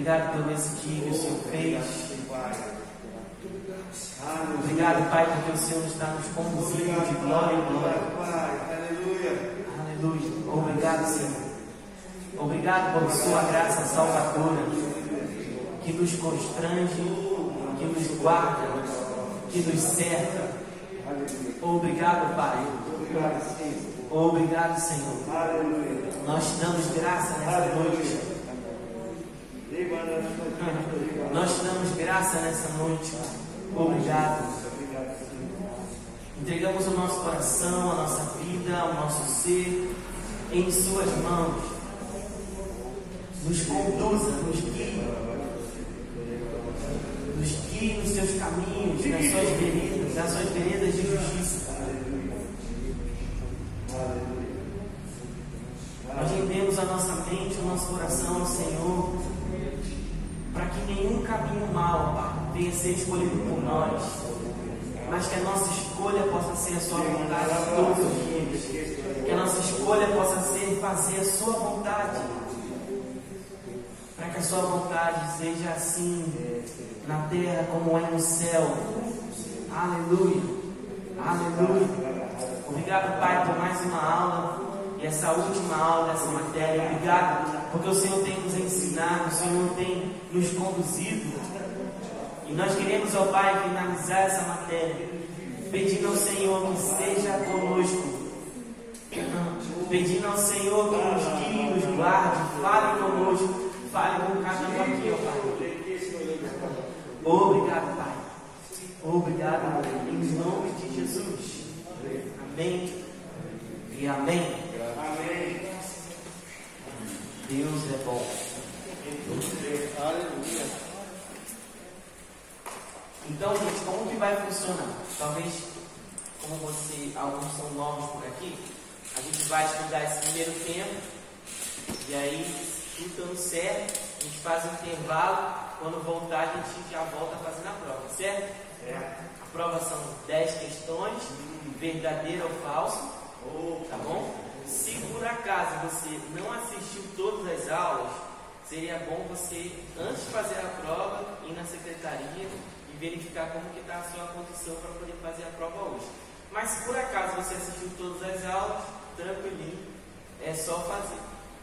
Obrigado pelo esse que o Senhor fez. Obrigado, Pai, porque o Senhor está nos conduzindo de glória em glória. Aleluia. Obrigado, Senhor. Obrigado por Sua graça salvadora, que nos constrange, que nos guarda, que nos cerca. Obrigado, Pai. Obrigado, Senhor. Nós te damos graça nessa noite. Nós te damos graça nessa noite. Obrigado. Entregamos o nosso coração, a nossa vida, o nosso ser em Suas mãos. Nos conduza, nos guie. Nos guie nos seus caminhos, nas suas veredas, nas suas veredas de justiça. Nós rendemos a nossa mente, o nosso coração ao Senhor, para que nenhum caminho mau, venha ser escolhido por nós, mas que a nossa escolha possa ser a Sua vontade todos os dias, que a nossa escolha possa ser fazer a Sua vontade, para que a Sua vontade seja assim na terra como é no céu. Aleluia, aleluia. Obrigado, Pai, por mais uma aula e essa última aula dessa matéria. Obrigado, porque o Senhor tem nos ensinado, o Senhor tem nos conduzido. E nós queremos, ó Pai, finalizar essa matéria, pedindo ao Senhor que seja conosco. Pedindo ao Senhor que nos guie, nos guarde, fale conosco, fale com cada um aqui, ó Pai. Obrigado, Pai. Obrigado, em nome de Jesus. Amém e amém. Amém. Deus é bom. Aleluia. Então, gente, como que vai funcionar? Talvez, como você, alguns são novos por aqui, a gente vai estudar esse primeiro tempo, e aí, tudo dando certo, a gente faz um intervalo, quando voltar a gente já volta fazendo a prova, certo? A prova são 10 questões, verdadeiro ou falso, tá bom? Se por acaso você não assistiu todas as aulas, seria bom você, antes de fazer a prova, ir na secretaria e verificar como que está a sua condição para poder fazer a prova hoje. Mas se por acaso você assistiu todas as aulas, tranquilinho, é só fazer,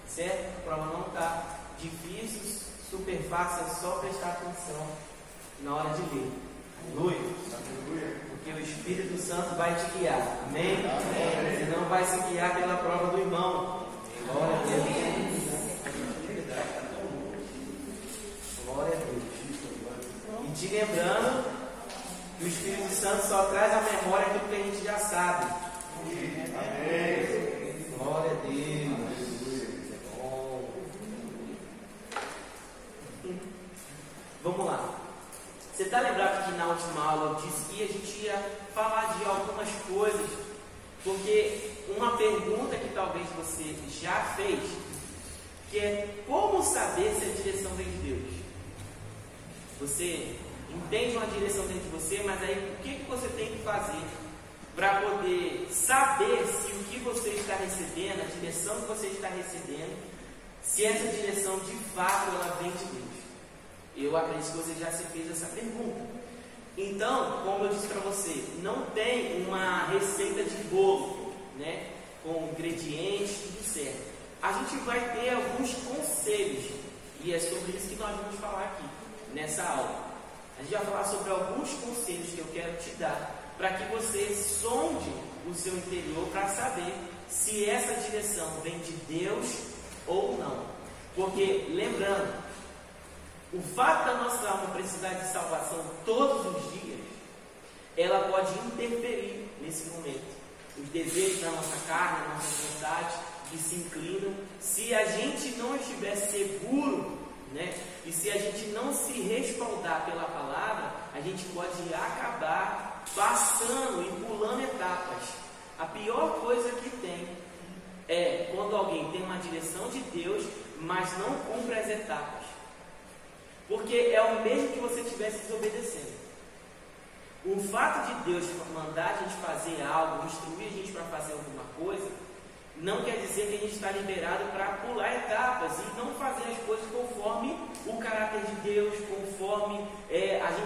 certo? A prova não está difícil, super fácil, é só prestar atenção na hora de ler. Aleluia. Porque o Espírito Santo vai te guiar. Amém? Você não vai se guiar pela prova do irmão. Glória a Deus. Glória a Deus. E te lembrando que o Espírito Santo só traz à memória aquilo que a gente já sabe. Glória a Deus. Vamos lá. Você está lembrado que na última aula eu disse que a gente ia falar de algumas coisas, porque uma pergunta que talvez você já fez, que é como saber se a direção vem de Deus? Você entende uma direção dentro de você, mas aí o que, que você tem que fazer para poder saber se o que você está recebendo, a direção que você está recebendo, se essa direção de fato ela vem de Deus? Eu acredito que você já se fez essa pergunta. Então, como eu disse para você, não tem uma receita de bolo, né? Com ingredientes, tudo certo. A gente vai ter alguns conselhos, e é sobre isso que nós vamos falar aqui, nessa aula. A gente vai falar sobre alguns conselhos que eu quero te dar, para que você sonde o seu interior para saber se essa direção vem de Deus ou não. Porque, lembrando, o fato da nossa alma precisar de salvação todos os dias, ela pode interferir nesse momento. Os desejos da nossa carne, da nossa vontade, que se inclinam, se a gente não estiver seguro, né, e se a gente não se respaldar pela palavra, a gente pode acabar passando e pulando etapas. A pior coisa que tem é quando alguém tem uma direção de Deus, mas não cumpre as etapas. Porque é o mesmo que você estivesse desobedecendo. O fato de Deus mandar a gente fazer algo, instruir a gente para fazer alguma coisa, não quer dizer que a gente está liberado para pular etapas e não fazer as coisas conforme o caráter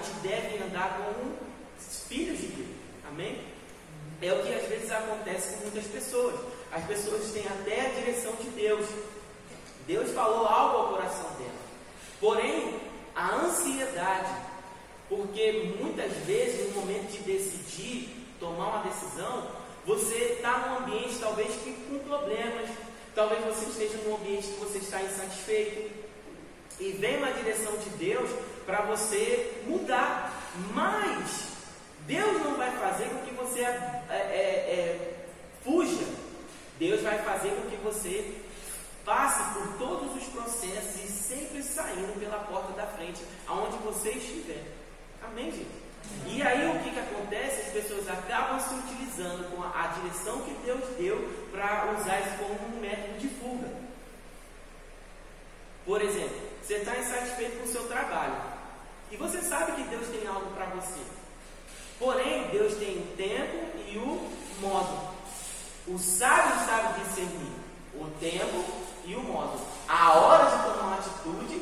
gente deve andar como filhos de Deus. Amém? É o que às vezes acontece com muitas pessoas. As pessoas têm até a direção de Deus. Deus falou algo ao coração dela. Porém, a ansiedade, porque muitas vezes no momento de decidir, tomar uma decisão, você está num ambiente talvez que, com problemas, talvez você esteja num ambiente que você está insatisfeito, e vem uma direção de Deus para você mudar. Mas Deus não vai fazer com que você é, é, é, fuja. Deus vai fazer com que você passe por todos os processos e sempre saindo pela porta da frente, aonde você estiver. Amém, gente? E aí o que, que acontece? As pessoas acabam se utilizando com a, direção que Deus deu para usar isso como um método de fuga. Por exemplo, você está insatisfeito com o seu trabalho. E você sabe que Deus tem algo para você. Porém, Deus tem o tempo e o modo. O sábio sabe discernir o tempo e o modo. A hora de tomar uma atitude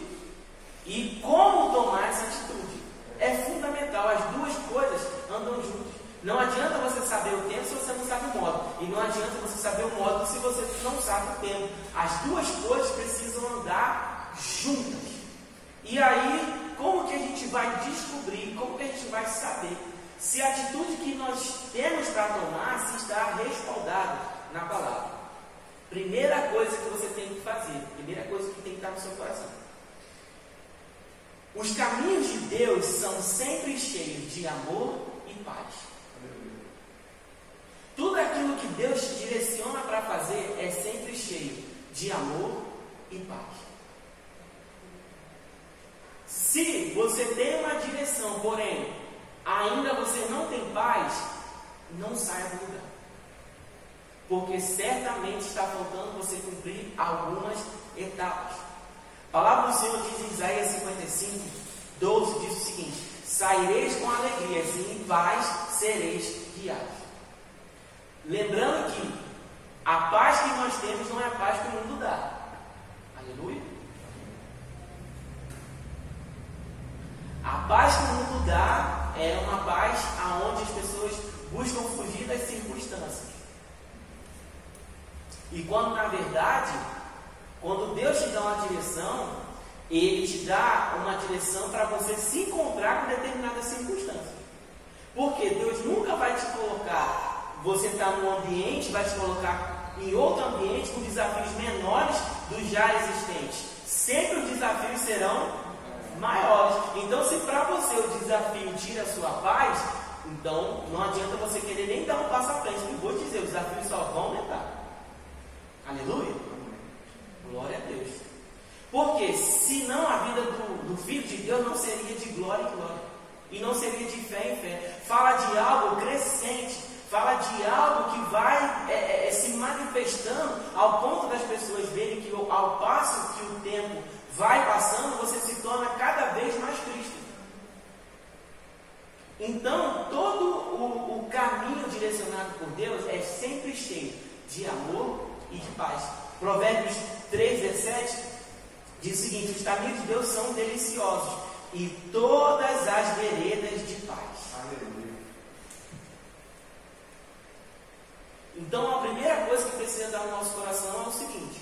e como tomar essa atitude. É fundamental. As duas coisas andam juntas. Não adianta você saber o tempo se você não sabe o modo. E não adianta você saber o modo se você não sabe o tempo. As duas coisas precisam andar juntas. E aí, como que a gente vai descobrir, como que a gente vai saber se a atitude que nós temos para tomar se está respaldada na palavra. Primeira coisa que você tem que fazer, primeira coisa que tem que estar no seu coração. Os caminhos de Deus são sempre cheios de amor e paz. Tudo aquilo que Deus te direciona para fazer é sempre cheio de amor e paz. Se você tem uma direção, porém ainda você não tem paz, não saia do lugar. Porque certamente está faltando você cumprir algumas etapas. A palavra do Senhor diz em Isaías 55, 12, diz o seguinte: Saireis com alegria, e em paz sereis guiados. Lembrando que a paz que nós temos não é a paz que o mundo dá. Aleluia. A paz que o mundo dá é uma paz aonde as pessoas buscam fugir das circunstâncias. E quando na verdade, quando Deus te dá uma direção, Ele te dá uma direção para você se encontrar com determinadas circunstâncias. Porque Deus nunca vai te colocar, você está num ambiente, vai te colocar em outro ambiente com desafios menores dos já existentes. Sempre os desafios serão maiores. Então, se para você o desafio tira a sua paz, então não adianta você querer nem dar um passo à frente. Eu vou dizer, os desafios só vão aumentar. Aleluia? Glória a Deus. Porque senão a vida do, do Filho de Deus não seria de glória em glória. E não seria de fé em fé. Fala de algo crescente. Fala de algo que vai é, é, é se manifestando ao ponto das pessoas verem que ao passo que o tempo vai passando, você se torna cada vez mais Cristo. Então, todo o, o caminho direcionado por Deus é sempre cheio de amor e de paz. Provérbios 3, 17 diz o seguinte: Os caminhos de Deus são deliciosos e todas as veredas de paz. Aleluia. Então, a primeira coisa que precisa dar no nosso coração é o seguinte: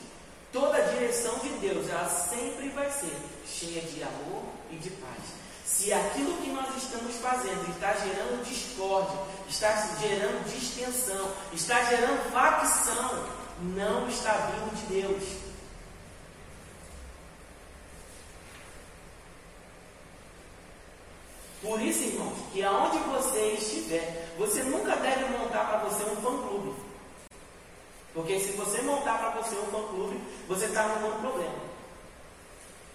Toda a direção de Deus, ela sempre vai ser cheia de amor e de paz. Se aquilo que nós estamos fazendo está gerando discórdia, está gerando distensão, está gerando facção, não está vindo de Deus. Por isso, irmãos, que aonde você estiver, você nunca deve montar para você um fã-clube. Porque se você montar para você um fã-clube, você está arrumando problema.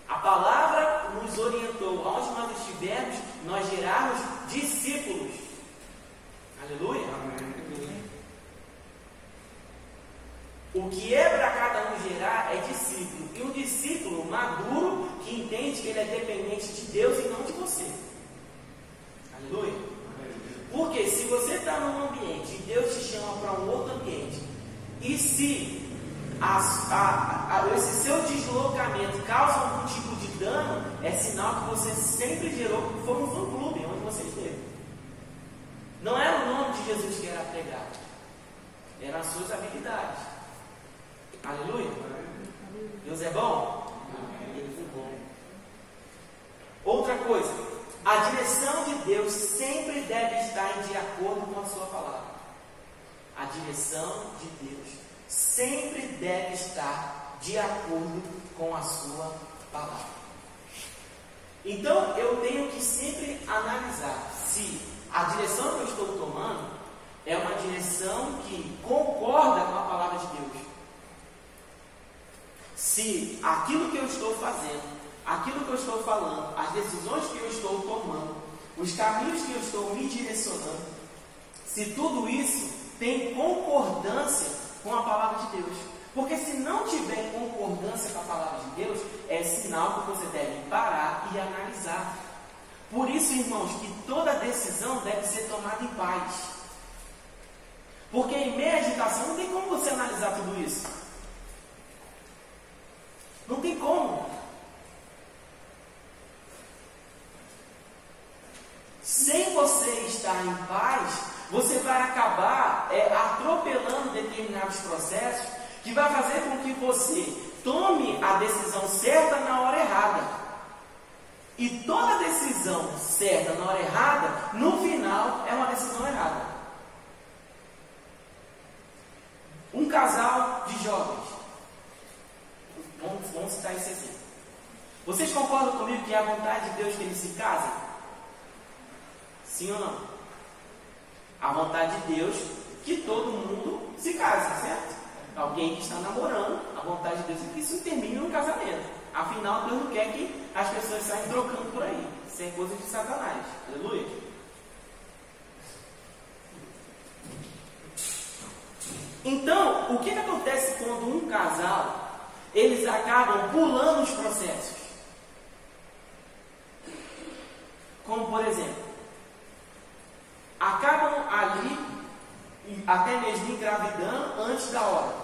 A palavra nos orientou, aonde nós estivermos, nós gerarmos discípulos. Aleluia. Amém. O que é para cada um gerar é discípulo. E um discípulo maduro que entende que ele é dependente de Deus e não de você. Aleluia. Porque se você está num ambiente e Deus te chama para um outro ambiente, e se a, a, a, esse seu deslocamento causa algum tipo de estudando, é sinal que você sempre gerou, foi um fã-clube onde você esteve. Não era o nome de Jesus que era pregado, eram as suas habilidades. Aleluia. Deus é bom? Ele foi bom. Outra coisa, a direção de Deus sempre deve estar de acordo com a sua palavra. A direção de Deus sempre deve estar de acordo com a sua palavra. Então eu tenho que sempre analisar se a direção que eu estou tomando é uma direção que concorda com a palavra de Deus. Se aquilo que eu estou fazendo, aquilo que eu estou falando, as decisões que eu estou tomando, os caminhos que eu estou me direcionando, se tudo isso tem concordância com a palavra de Deus. Porque se não tiver concordância com a palavra de Deus, é sinal que você deve parar e analisar. Por isso, irmãos, que toda decisão deve ser tomada em paz. Porque em meia agitação não tem como você analisar tudo isso. Não tem como. Sem você estar em paz, você vai acabar é, atropelando determinados processos que vai fazer com que você tome a decisão certa na hora errada. E toda decisão certa na hora errada, no final, é uma decisão errada. Um casal de jovens. Vamos, vamos citar esse exemplo. Vocês concordam comigo que é a vontade de Deus que eles se casem? Sim ou não? A vontade de Deus que todo mundo se case, certo? Alguém que está namorando, a vontade de Deus é que isso termine no casamento. Afinal, Deus não quer que as pessoas saiam trocando por aí. Isso é coisa de Satanás. Aleluia. Então, o que, que acontece quando um casal eles acabam pulando os processos? Como por exemplo, acabam ali até mesmo engravidando antes da hora.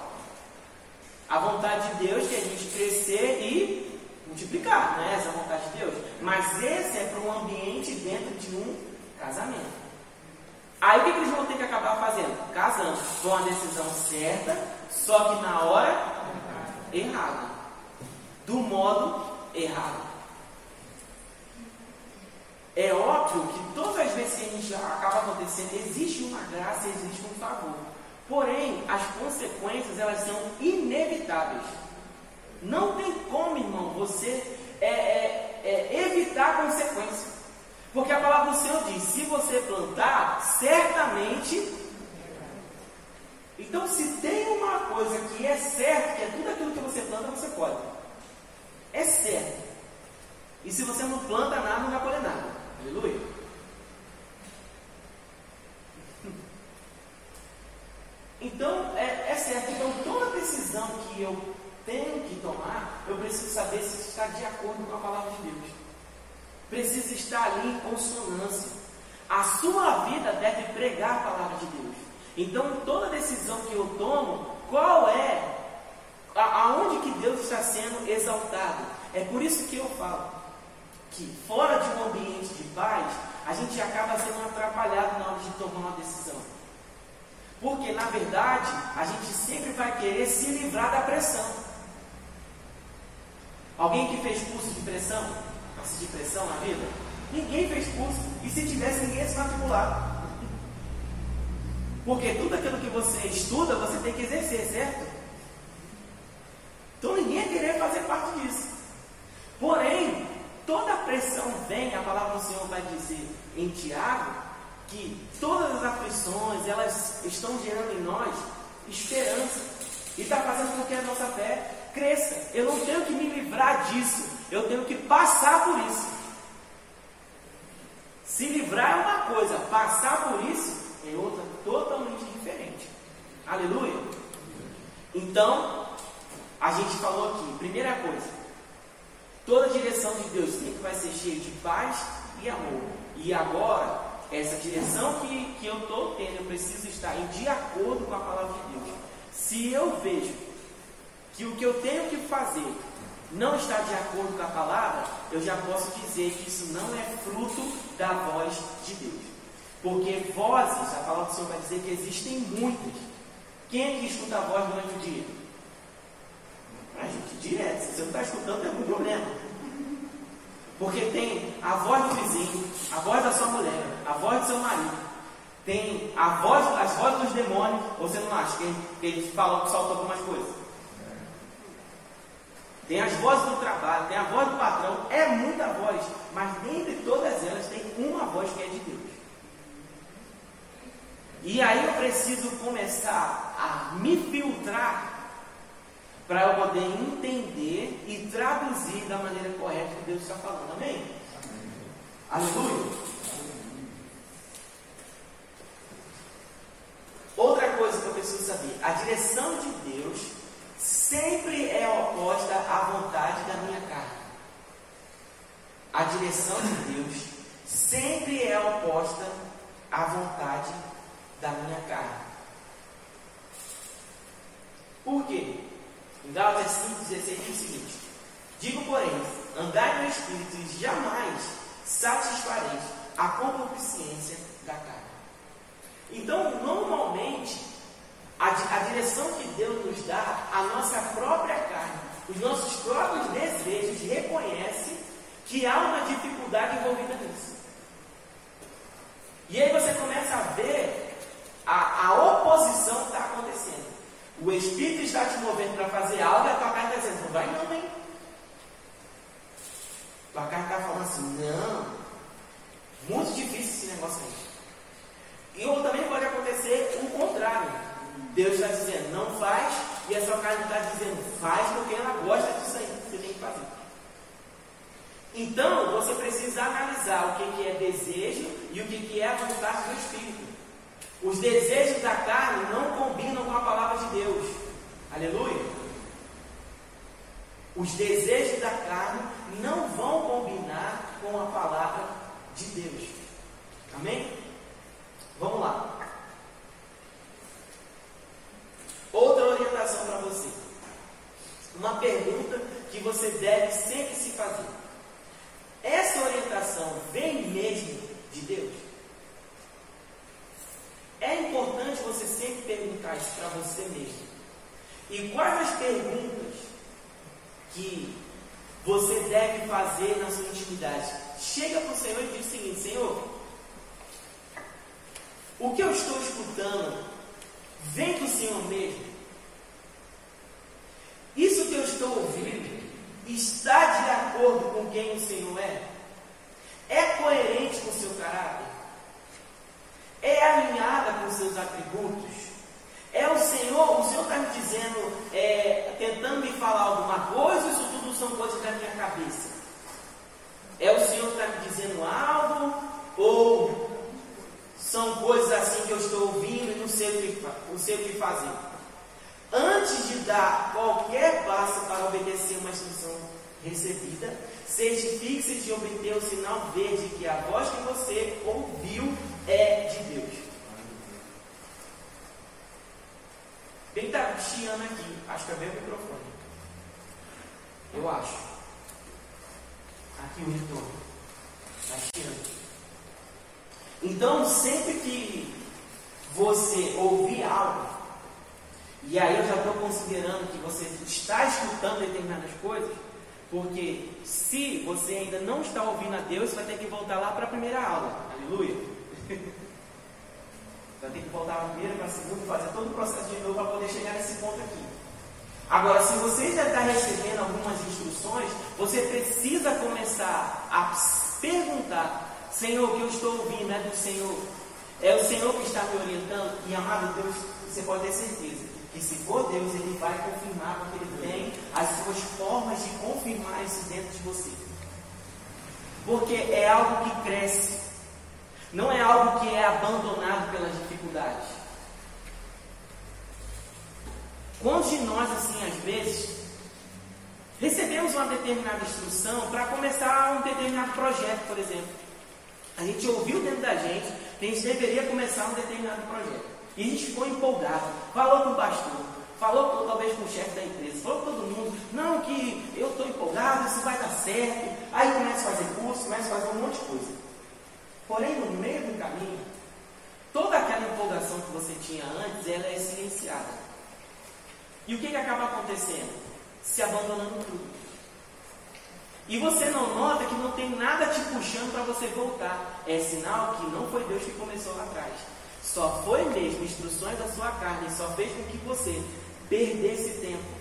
A vontade de Deus é a gente crescer e multiplicar, não é essa a vontade de Deus? Mas esse é para um ambiente dentro de um casamento. Aí o que, eles vão ter que acabar fazendo? Casando. Com a decisão certa, só que na hora errada. Do modo errado. É óbvio que todas as vezes que gente acaba acontecendo, existe uma graça, existe um favor. Porém, as consequências elas são inevitáveis. Não tem como, irmão, você é, é, é evitar a consequência. Porque a palavra do Senhor diz: se você plantar, certamente. Então, se tem uma coisa que é certa, que é tudo aquilo que você planta, você pode. É certo. E se você não planta nada, não vai colher nada. Aleluia. Então, é, é certo. Então, toda decisão que eu tenho que tomar, eu preciso saber se está de acordo com a palavra de Deus. Precisa estar ali em consonância. A sua vida deve pregar a palavra de Deus. Então, toda decisão que eu tomo, qual é? Aonde que Deus está sendo exaltado? É por isso que eu falo que fora de um ambiente de paz, a gente acaba sendo atrapalhado na hora de tomar uma decisão. Porque, na verdade, a gente sempre vai querer se livrar da pressão. Alguém que fez curso de pressão, curso de pressão na vida? Ninguém fez curso. E se tivesse, ninguém se matricular. Porque tudo aquilo que você estuda, você tem que exercer, certo? Então ninguém ia querer fazer parte disso. Porém, toda pressão vem, a palavra do Senhor vai dizer em Tiago, que todas as aflições, elas estão gerando em nós esperança. E está fazendo com que a nossa fé cresça. Eu não tenho que me livrar disso, eu tenho que passar por isso. Se livrar é uma coisa, passar por isso é outra totalmente diferente. Aleluia? Então, a gente falou aqui, primeira coisa, Toda direção de Deus sempre vai ser cheia de paz e amor. E agora, essa direção que, que eu estou tendo, eu preciso estar em de acordo com a palavra de Deus. Se eu vejo que o que eu tenho que fazer não está de acordo com a palavra, eu já posso dizer que isso não é fruto da voz de Deus. Porque vozes, a palavra do Senhor vai dizer que existem muitas. Quem é que escuta a voz durante o dia? A gente, direto. Se você não está escutando, tem algum problema. Porque tem a voz do vizinho, a voz da sua mulher, a voz do seu marido, tem a voz, as vozes dos demônios, você não acha que, que eles falam que soltam algumas coisas? Tem as vozes do trabalho, tem a voz do patrão, é muita voz, mas dentre todas elas tem uma voz que é de Deus. E aí eu preciso começar a me filtrar para eu poder entender e traduzir da maneira correta que Deus está falando. Amém? Aleluia. Outra coisa que eu preciso saber: a direção de Deus sempre é oposta à vontade da minha carne. A direção de Deus sempre é oposta à vontade da minha carne. Por quê? Em Gálatas 5,16 diz o seguinte: Digo, porém, andai no Espírito e jamais satisfareis a concupiscência da carne. Então, normalmente, a, a direção que Deus nos dá, a nossa própria carne, os nossos próprios desejos reconhecem que há uma dificuldade envolvida nisso. E aí você começa a ver a, a oposição que está acontecendo. O Espírito está te movendo para fazer algo e a tua carne está dizendo, não vai não, hein? Tua carne está falando assim, não. Muito difícil esse negócio aí. E ou também pode acontecer o contrário. Deus está dizendo, não faz, e a sua carne está dizendo, faz porque ela gosta disso aí, você tem que fazer. Então, você precisa analisar o que, que é desejo e o que, que é a vontade do Espírito. Os desejos da carne não combinam com a palavra de Deus. Aleluia. Os desejos da carne não vão combinar com a palavra de Deus. Amém? Vamos lá. Outra orientação para você. Uma pergunta que você deve sempre se fazer. Essa orientação vem mesmo de Deus? É importante você sempre perguntar isso para você mesmo. E quais as perguntas que você deve fazer na sua intimidade? Chega para o Senhor e diz o seguinte: Senhor, o que eu estou escutando vem do Senhor mesmo? Isso que eu estou ouvindo está de acordo com quem o Senhor é? É coerente com o seu caráter? É alinhada com seus atributos? É o Senhor, o Senhor está me dizendo, é, tentando me falar alguma coisa, isso tudo são coisas da minha cabeça? É o Senhor que está me dizendo algo? Ou são coisas assim que eu estou ouvindo e não sei o que, não sei o que fazer. Antes de dar qualquer passo para obedecer uma instrução recebida, certifique-se de obter o sinal verde que a voz que você ouviu é de Deus. Quem está chiando aqui? Acho que é bem o microfone. Eu acho. Aqui o retorno. Está chiando. Então, sempre que você ouvir algo, e aí eu já estou considerando que você está escutando determinadas coisas, porque se você ainda não está ouvindo a Deus, você vai ter que voltar lá para a primeira aula. Aleluia. Vai ter que voltar para a primeira, para a segunda, fazer todo o processo de novo para poder chegar nesse ponto aqui. Agora, se você já está recebendo algumas instruções, você precisa começar a perguntar Senhor, o que eu estou ouvindo é do Senhor. É o Senhor que está me orientando. E amado Deus, você pode ter certeza que se for Deus, Ele vai confirmar, porque Ele tem as suas formas de confirmar isso dentro de você. Porque é algo que cresce, não é algo que é abandonado pelas dificuldades. Quantos de nós, assim, às vezes, recebemos uma determinada instrução para começar um determinado projeto, por exemplo? A gente ouviu dentro da gente que a gente deveria começar um determinado projeto. E a gente ficou empolgado, falou com o pastor, falou talvez com o chefe da empresa, falou com todo mundo, não, que eu estou empolgado, isso vai dar certo. Aí começa a fazer curso, começa a fazer um monte de coisa. Porém, no meio do caminho, toda aquela empolgação que você tinha antes, ela é silenciada. E o que, que acaba acontecendo? Se abandonando tudo. E você não nota que não tem nada te puxando para você voltar. É sinal que não foi Deus que começou lá atrás. Só foi mesmo instruções da sua carne, só fez com que você perdesse tempo.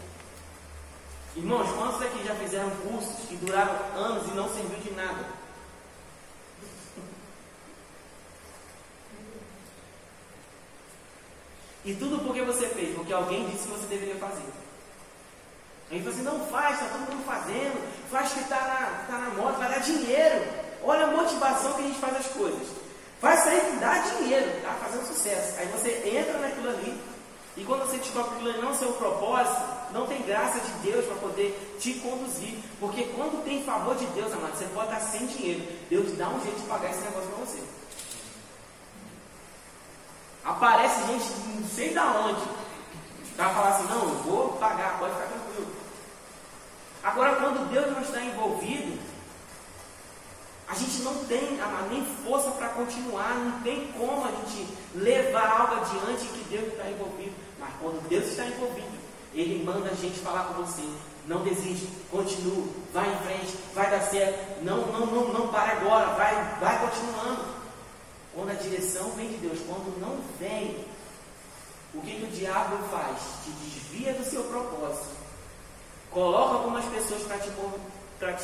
Irmãos, quantos aqui já fizeram cursos que duraram anos e não serviu de nada? E tudo porque você fez, porque alguém disse que você deveria fazer. Aí você não faz, está todo mundo fazendo, faz que está na, tá na moda, vai dar dinheiro. Olha a motivação que a gente faz as coisas. Vai sair que dá dinheiro, está fazendo sucesso. Aí você entra naquilo ali, e quando você descobre que aquilo ali não é seu propósito, não tem graça de Deus para poder te conduzir. Porque quando tem favor de Deus, amado, você pode estar sem dinheiro. Deus dá um jeito de pagar esse negócio para você. Aparece gente não sei da onde. Para falar assim, não, eu vou pagar, pode ficar tranquilo. Agora, quando Deus não está envolvido, a gente não tem nem força para continuar, não tem como a gente levar algo adiante que Deus está envolvido. Mas quando Deus está envolvido, Ele manda a gente falar com você. Não desiste, continua, vai em frente, vai dar certo. Não, não, não, não para agora, vai, vai continuando. Quando a direção vem de Deus, quando não vem, o que, que o diabo faz? Te desvia do seu propósito. Coloca algumas pessoas para te,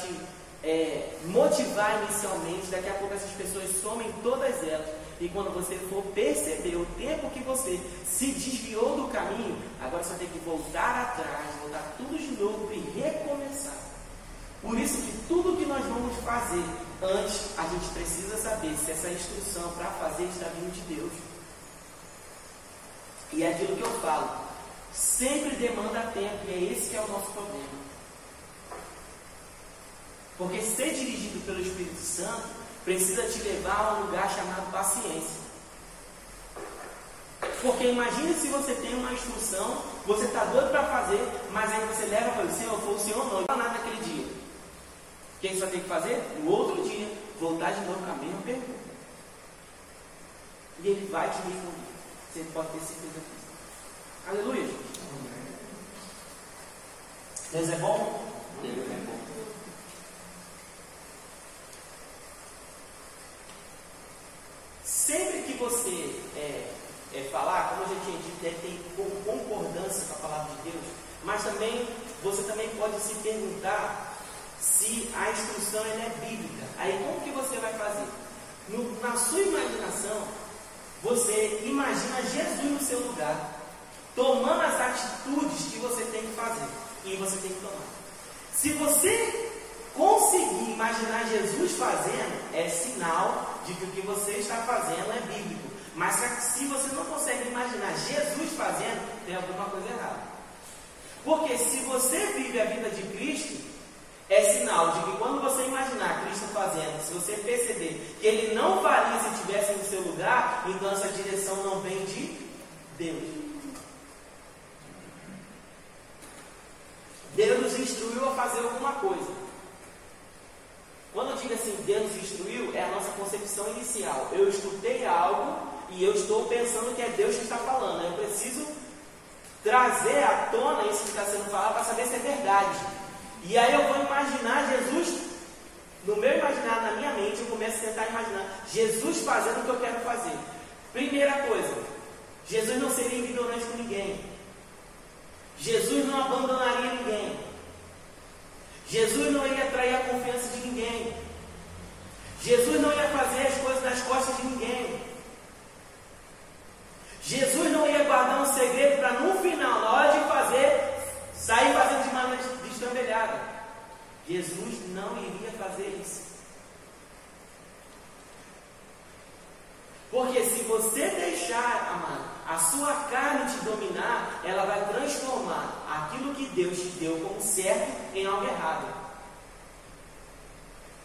te é, motivar inicialmente, daqui a pouco essas pessoas somem todas elas. E quando você for perceber o tempo que você se desviou do caminho, agora você tem que voltar atrás, voltar tudo de novo e recomeçar. Por isso que tudo que nós vamos fazer antes, a gente precisa saber se essa instrução para fazer está vindo de Deus. E é aquilo que eu falo, sempre demanda tempo, e é esse que é o nosso problema. Porque ser dirigido pelo Espírito Santo precisa te levar a um lugar chamado paciência. Porque imagine se você tem uma instrução, você está doido para fazer, mas aí você leva para o Senhor, foi o Senhor não, não nada naquele dia. Que você vai ter que fazer? No outro dia, voltar de novo com a mesma pergunta. E ele vai te responder. Você pode ter certeza disso. Aleluia. Deus é bom? Deus é bom. Sempre que você é, é, falar, como a gente tinha dito, deve ter concordância com a palavra de Deus, mas também você também pode se perguntar se a instrução é bíblica. Aí como que você vai fazer? No, na sua imaginação, você imagina Jesus no seu lugar, tomando as atitudes que você tem que fazer e você tem que tomar. Se você conseguir imaginar Jesus fazendo, é sinal de que o que você está fazendo é bíblico. Mas se você não consegue imaginar Jesus fazendo, tem alguma coisa errada. Porque se você vive a vida de Cristo, é sinal de que quando você imaginar Cristo fazendo, se você perceber que ele não faria se estivesse no seu lugar, então essa direção não vem de Deus. Deus nos instruiu a fazer alguma coisa. Quando eu digo assim, Deus nos instruiu, é a nossa concepção inicial. Eu escutei algo e eu estou pensando que é Deus que está falando. Eu preciso trazer à tona isso que está sendo falado para saber se é verdade. E aí eu vou imaginar Jesus, no meu imaginar, na minha mente, eu começo a tentar imaginar Jesus fazendo o que eu quero fazer. Primeira coisa, Jesus não seria ignorante com ninguém. Jesus não abandonaria ninguém. Jesus não ia trair a confiança de ninguém. Jesus não ia fazer as coisas nas costas de ninguém. Jesus não ia guardar um segredo para no final, na hora de fazer, sair fazendo de maneira destrambelhada. Jesus não iria fazer isso. Porque se você deixar, amado, a sua carne te dominar, ela vai transformar aquilo que Deus te deu como certo em algo errado.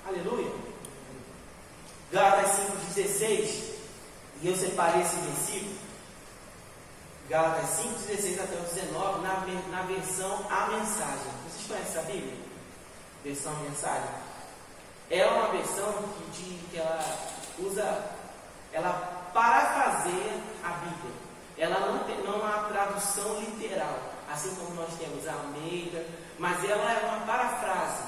Aleluia. Gálatas 5,16, e eu separei esse versículo. Gálatas 5, 16 até o 19, na, na versão A Mensagem. Conhecem essa Bíblia? Versão Mensagem. É uma versão que, de, que ela usa, ela parafraseia a Bíblia. Ela não tem não é uma tradução literal, assim como nós temos a Almeida, mas ela é uma parafrase.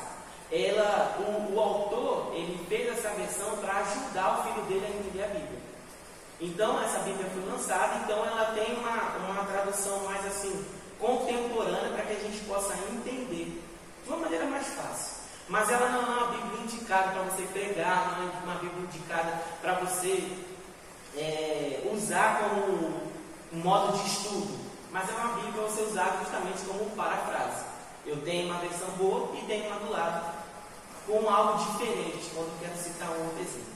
Ela, o, o autor, ele fez essa versão para ajudar o filho dele a entender a Bíblia. Então, essa Bíblia foi lançada, então ela tem uma, uma tradução mais assim, contemporânea, para que a gente possa entender de uma maneira mais fácil. Mas ela não é uma Bíblia indicada para você pregar, não é uma Bíblia indicada para você é, usar como modo de estudo. Mas é uma Bíblia para você usar justamente como parafrase. Eu tenho uma versão boa e tenho uma do lado com algo diferente, quando eu quero citar um exemplo.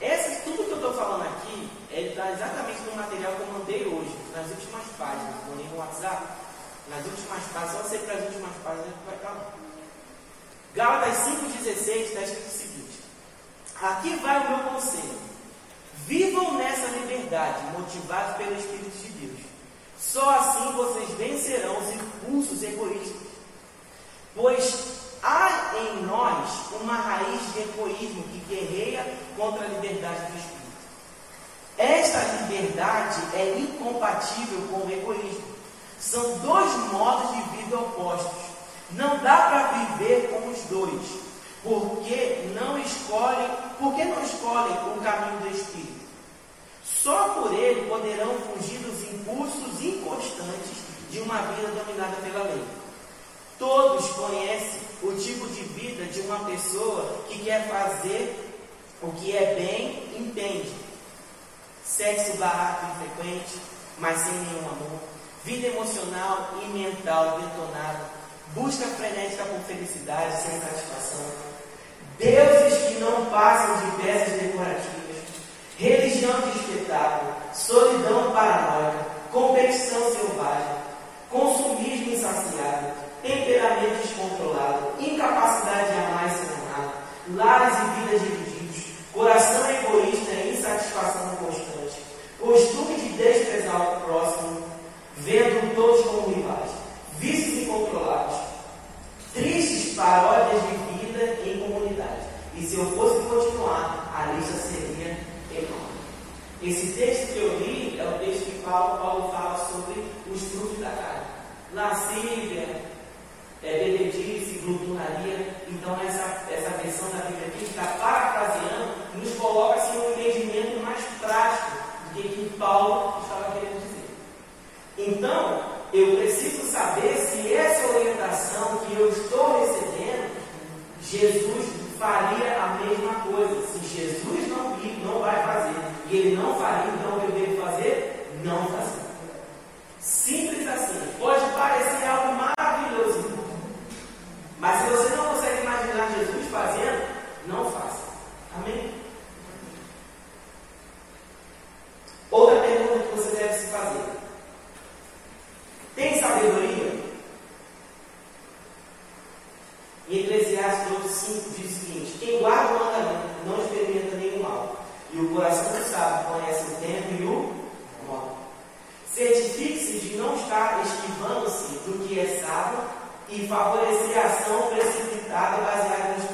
Esse, tudo que eu estou falando aqui, ele está exatamente no material que eu mandei hoje, nas últimas páginas. No WhatsApp, nas últimas páginas, só para as últimas páginas que vai estar lá. Gálatas 5,16 está escrito o seguinte: Aqui vai o meu conselho. Vivam nessa liberdade, motivados pelo Espírito de Deus. Só assim vocês vencerão os impulsos egoístas. Pois há em nós uma raiz de egoísmo que guerreia contra a liberdade do espírito. Esta liberdade é incompatível com o egoísmo. São dois modos de vida opostos. Não dá para viver com os dois, porque não escolhem, porque não escolhem o caminho do espírito. Só por ele poderão fugir dos impulsos inconstantes de uma vida dominada pela lei. Todos conhecem o tipo de vida de uma pessoa que quer fazer o que é bem, entende. Sexo barato e frequente, mas sem nenhum amor. Vida emocional e mental detonada. Busca frenética por felicidade sem satisfação. Deuses que não passam de peças decorativas. Religião de espetáculo. Solidão paranoica. Competição selvagem. Consumismo insaciável temperamento descontrolado, incapacidade de amar e ser amado, lares e vidas divididos, coração egoísta e insatisfação constante, costume de desprezar o próximo, vendo todos como rivais, vícios incontrolados, tristes paródias de vida em comunidade. E se eu fosse continuar, a lista seria enorme. Esse texto que eu li é o texto que Paulo, Paulo fala sobre os frutos da carne. Lascívia, é, bebedice, glutonaria. Então, essa, essa versão da Bíblia aqui está parafraseando nos coloca assim, um entendimento mais prático do que, que Paulo. Então, eu preciso saber se essa orientação que eu estou recebendo, Jesus faria a mesma coisa. Se Jesus não, não vai fazer e ele não faria, então eu devo fazer? Não fazer. Simples assim. Pode parecer algo maravilhoso, mas se você não consegue imaginar Jesus fazendo, não faça. Amém? Outra pergunta que você deve se fazer: Tem sabedoria? Em Eclesiastes 5 diz o seguinte: Quem guarda o mandamento não experimenta nenhum mal, e o coração do sábio conhece o tempo e o modo. Certifique-se de não estar esquivando-se do que é sábio e favorecer a ação precipitada baseada em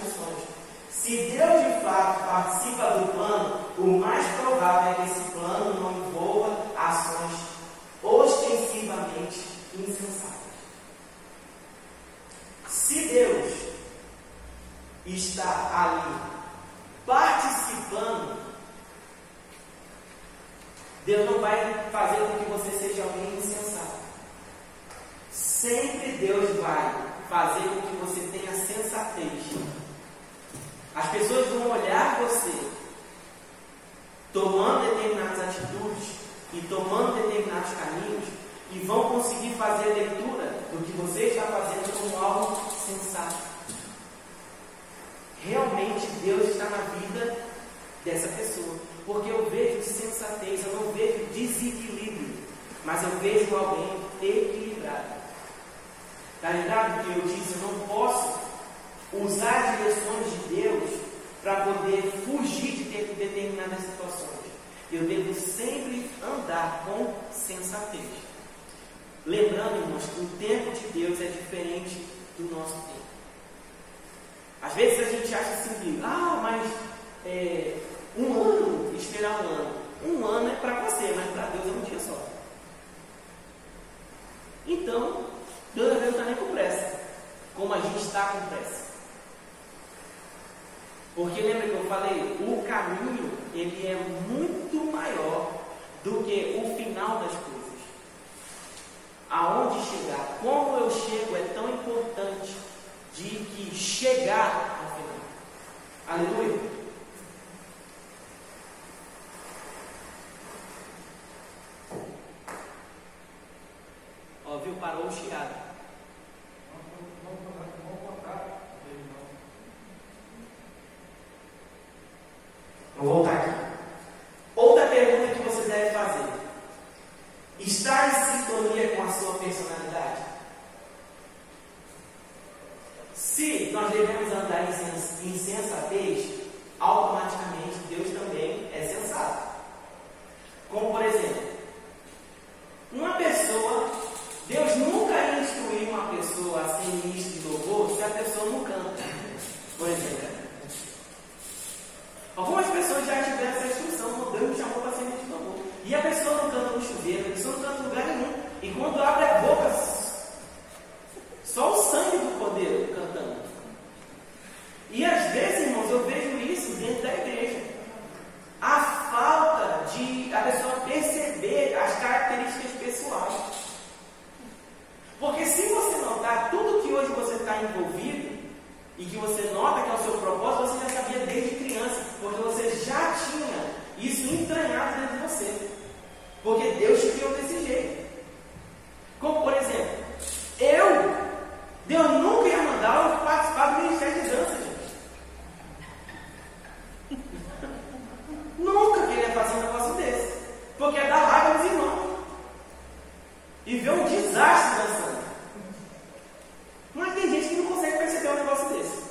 Está em sintonia com a sua personalidade? Se nós devemos andar em sensatez, automaticamente Deus também é sensato. Como por exemplo, uma pessoa, Deus nunca instruiu uma pessoa a ser ministro de louvor se a pessoa não canta. Por exemplo. Algumas pessoas já tiveram essa instrução, Deus me chamou para ser ministro de louvor. E a pessoa não canta no chuveiro, a pessoa não canta em lugar nenhum. E quando abre a boca, só o sangue do poder cantando. E às vezes, irmãos, eu vejo isso dentro da igreja. A falta de a pessoa perceber as características pessoais. Porque se você notar tudo que hoje você está envolvido e que você nota que é o seu propósito, você já sabia desde criança, porque você já tinha isso entranhado dentro de você. Porque Deus te criou desse jeito. Como por exemplo, eu Deus nunca ia mandar eu participar do ministério de dança, gente. nunca queria fazer um negócio desse. Porque é dar raiva aos irmãos. E ver um desastre dançando. Mas tem gente que não consegue perceber um negócio desse.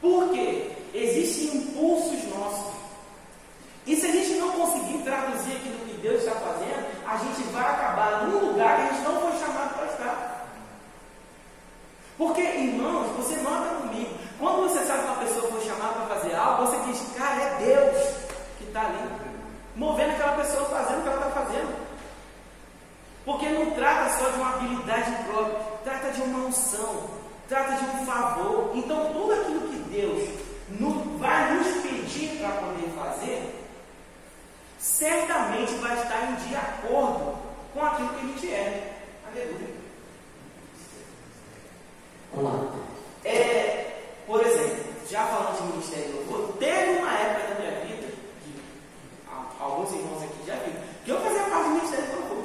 Por quê? Existem impulsos nossos. E se a gente não conseguir traduzir aquilo que Deus está fazendo, a gente vai acabar num lugar que a gente não foi chamado para estar. Porque, irmãos, você nota comigo, quando você sabe que uma pessoa foi chamada para fazer algo, você diz, cara, é Deus que está ali, movendo aquela pessoa fazendo o que ela está fazendo. Porque não trata só de uma habilidade própria, trata de uma unção, trata de um favor. Então, tudo aquilo que Deus vai nos pedir para poder fazer, certamente vai estar em de acordo com aquilo que a gente é. Aleluia. Vamos lá. É, por exemplo, já falando de ministério do louvor, teve uma época da minha vida, que alguns irmãos aqui já viram, que eu fazia parte do ministério do louvor.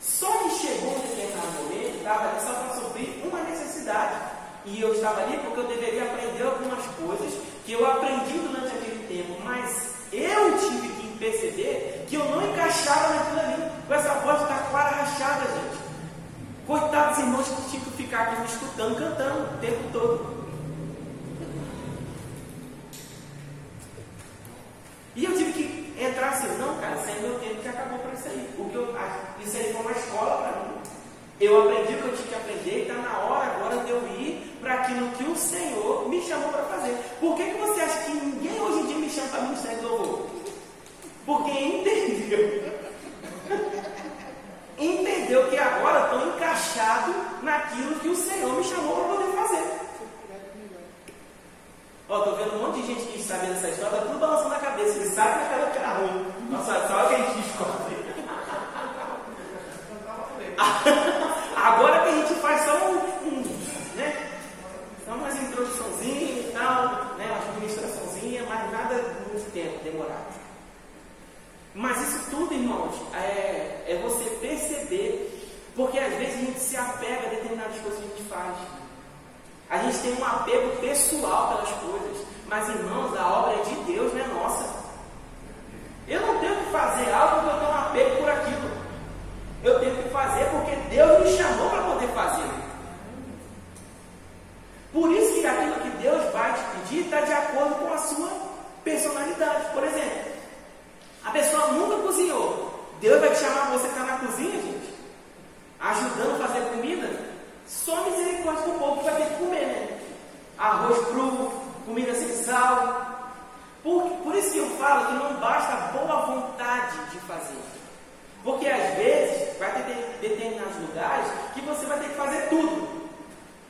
Só que chegou um determinado momento, estava ali só para suprir uma necessidade. E eu estava ali porque eu deveria aprender algumas coisas que eu aprendi durante aquele tempo, mas eu tive que perceber que eu não encaixava naquilo ali, com essa voz de taquara rachada, gente. Coitados irmãos que tinham que ficar aqui me escutando, cantando o tempo todo. E eu tive que entrar assim, não, cara, isso aí é meu tempo que acabou para isso aí. O que eu, isso aí foi uma escola para mim. Eu aprendi o que eu tinha que aprender e está na hora agora de eu ir para aquilo que o Senhor me chamou para fazer. Por que, que você acha que ninguém hoje em dia me chama para ministério do louvor? Porque entendeu entendeu que agora estou encaixado naquilo que o Senhor me chamou para poder fazer. Ó, estou vendo um monte de gente que sabe dessa história, está tudo balançando a cabeça, ele sabe que aquela cara ruim. Nossa, só que a gente descobre. agora que a gente faz só um, um né? Só umas introduçãozinhas e tal, né? Uma administraçãozinha, mas nada muito tempo, demorado. Mas isso tudo, irmãos, é, é você perceber, porque às vezes a gente se apega a determinadas coisas que a gente faz. A gente tem um apego pessoal pelas coisas, mas irmãos, a obra é de Deus, não é nossa. Eu não tenho que fazer algo porque eu tenho um apego por aquilo. Eu tenho que fazer porque Deus me chamou para poder fazer. Por isso que aquilo que Deus vai te pedir está de acordo com a sua personalidade. Por exemplo, a pessoa nunca cozinhou. Deus vai te chamar você que está na cozinha, gente, ajudando a fazer comida. Só misericórdia do povo que vai ter que comer, né? Arroz cru, comida sem sal. Por, por isso que eu falo que não basta boa vontade de fazer. Porque às vezes vai ter determinados lugares que você vai ter que fazer tudo.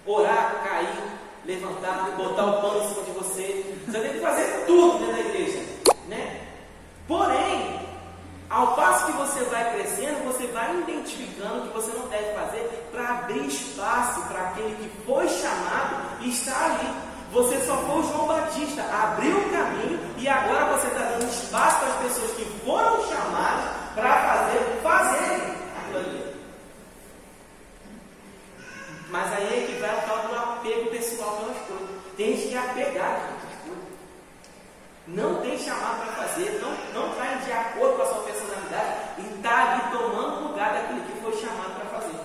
Orar, cair, levantar, botar o pano em cima de você. Você ter que fazer tudo dentro da igreja. Né? Porém, ao passo que você vai crescendo, você vai identificando o que você não deve fazer para abrir espaço para aquele que foi chamado e está ali. Você só foi o João Batista, abriu o caminho e agora você está dando espaço para as pessoas que foram chamadas para fazer, fazerem aquilo ali. Mas aí é que vai o tal do apego pessoal pelas coisas. Tem gente que é coisas. Não tem chamado para fazer, não, não vai de acordo com a sua personalidade e está ali tomando lugar daquele que foi chamado para fazer.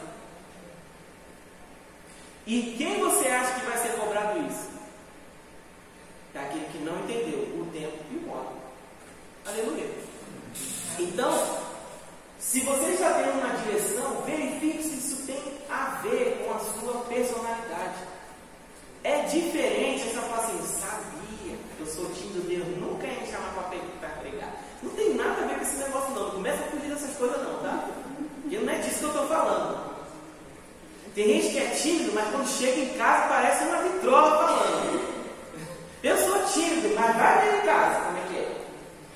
E quem você acha que vai ser cobrado isso? daquele que não entendeu o tempo e o modo. Aleluia. Então, se você está tendo uma direção, verifique se isso tem a ver com a sua personalidade. É diferente essa falar eu sou tímido, Deus nunca ia me chamar para pregar. Não tem nada a ver com esse negócio não. Não começa a fugir dessas coisas não, tá? Porque não é disso que eu estou falando. Tem gente que é tímido, mas quando chega em casa parece uma vitrola falando. Eu sou tímido, mas vai ver em casa como é que é.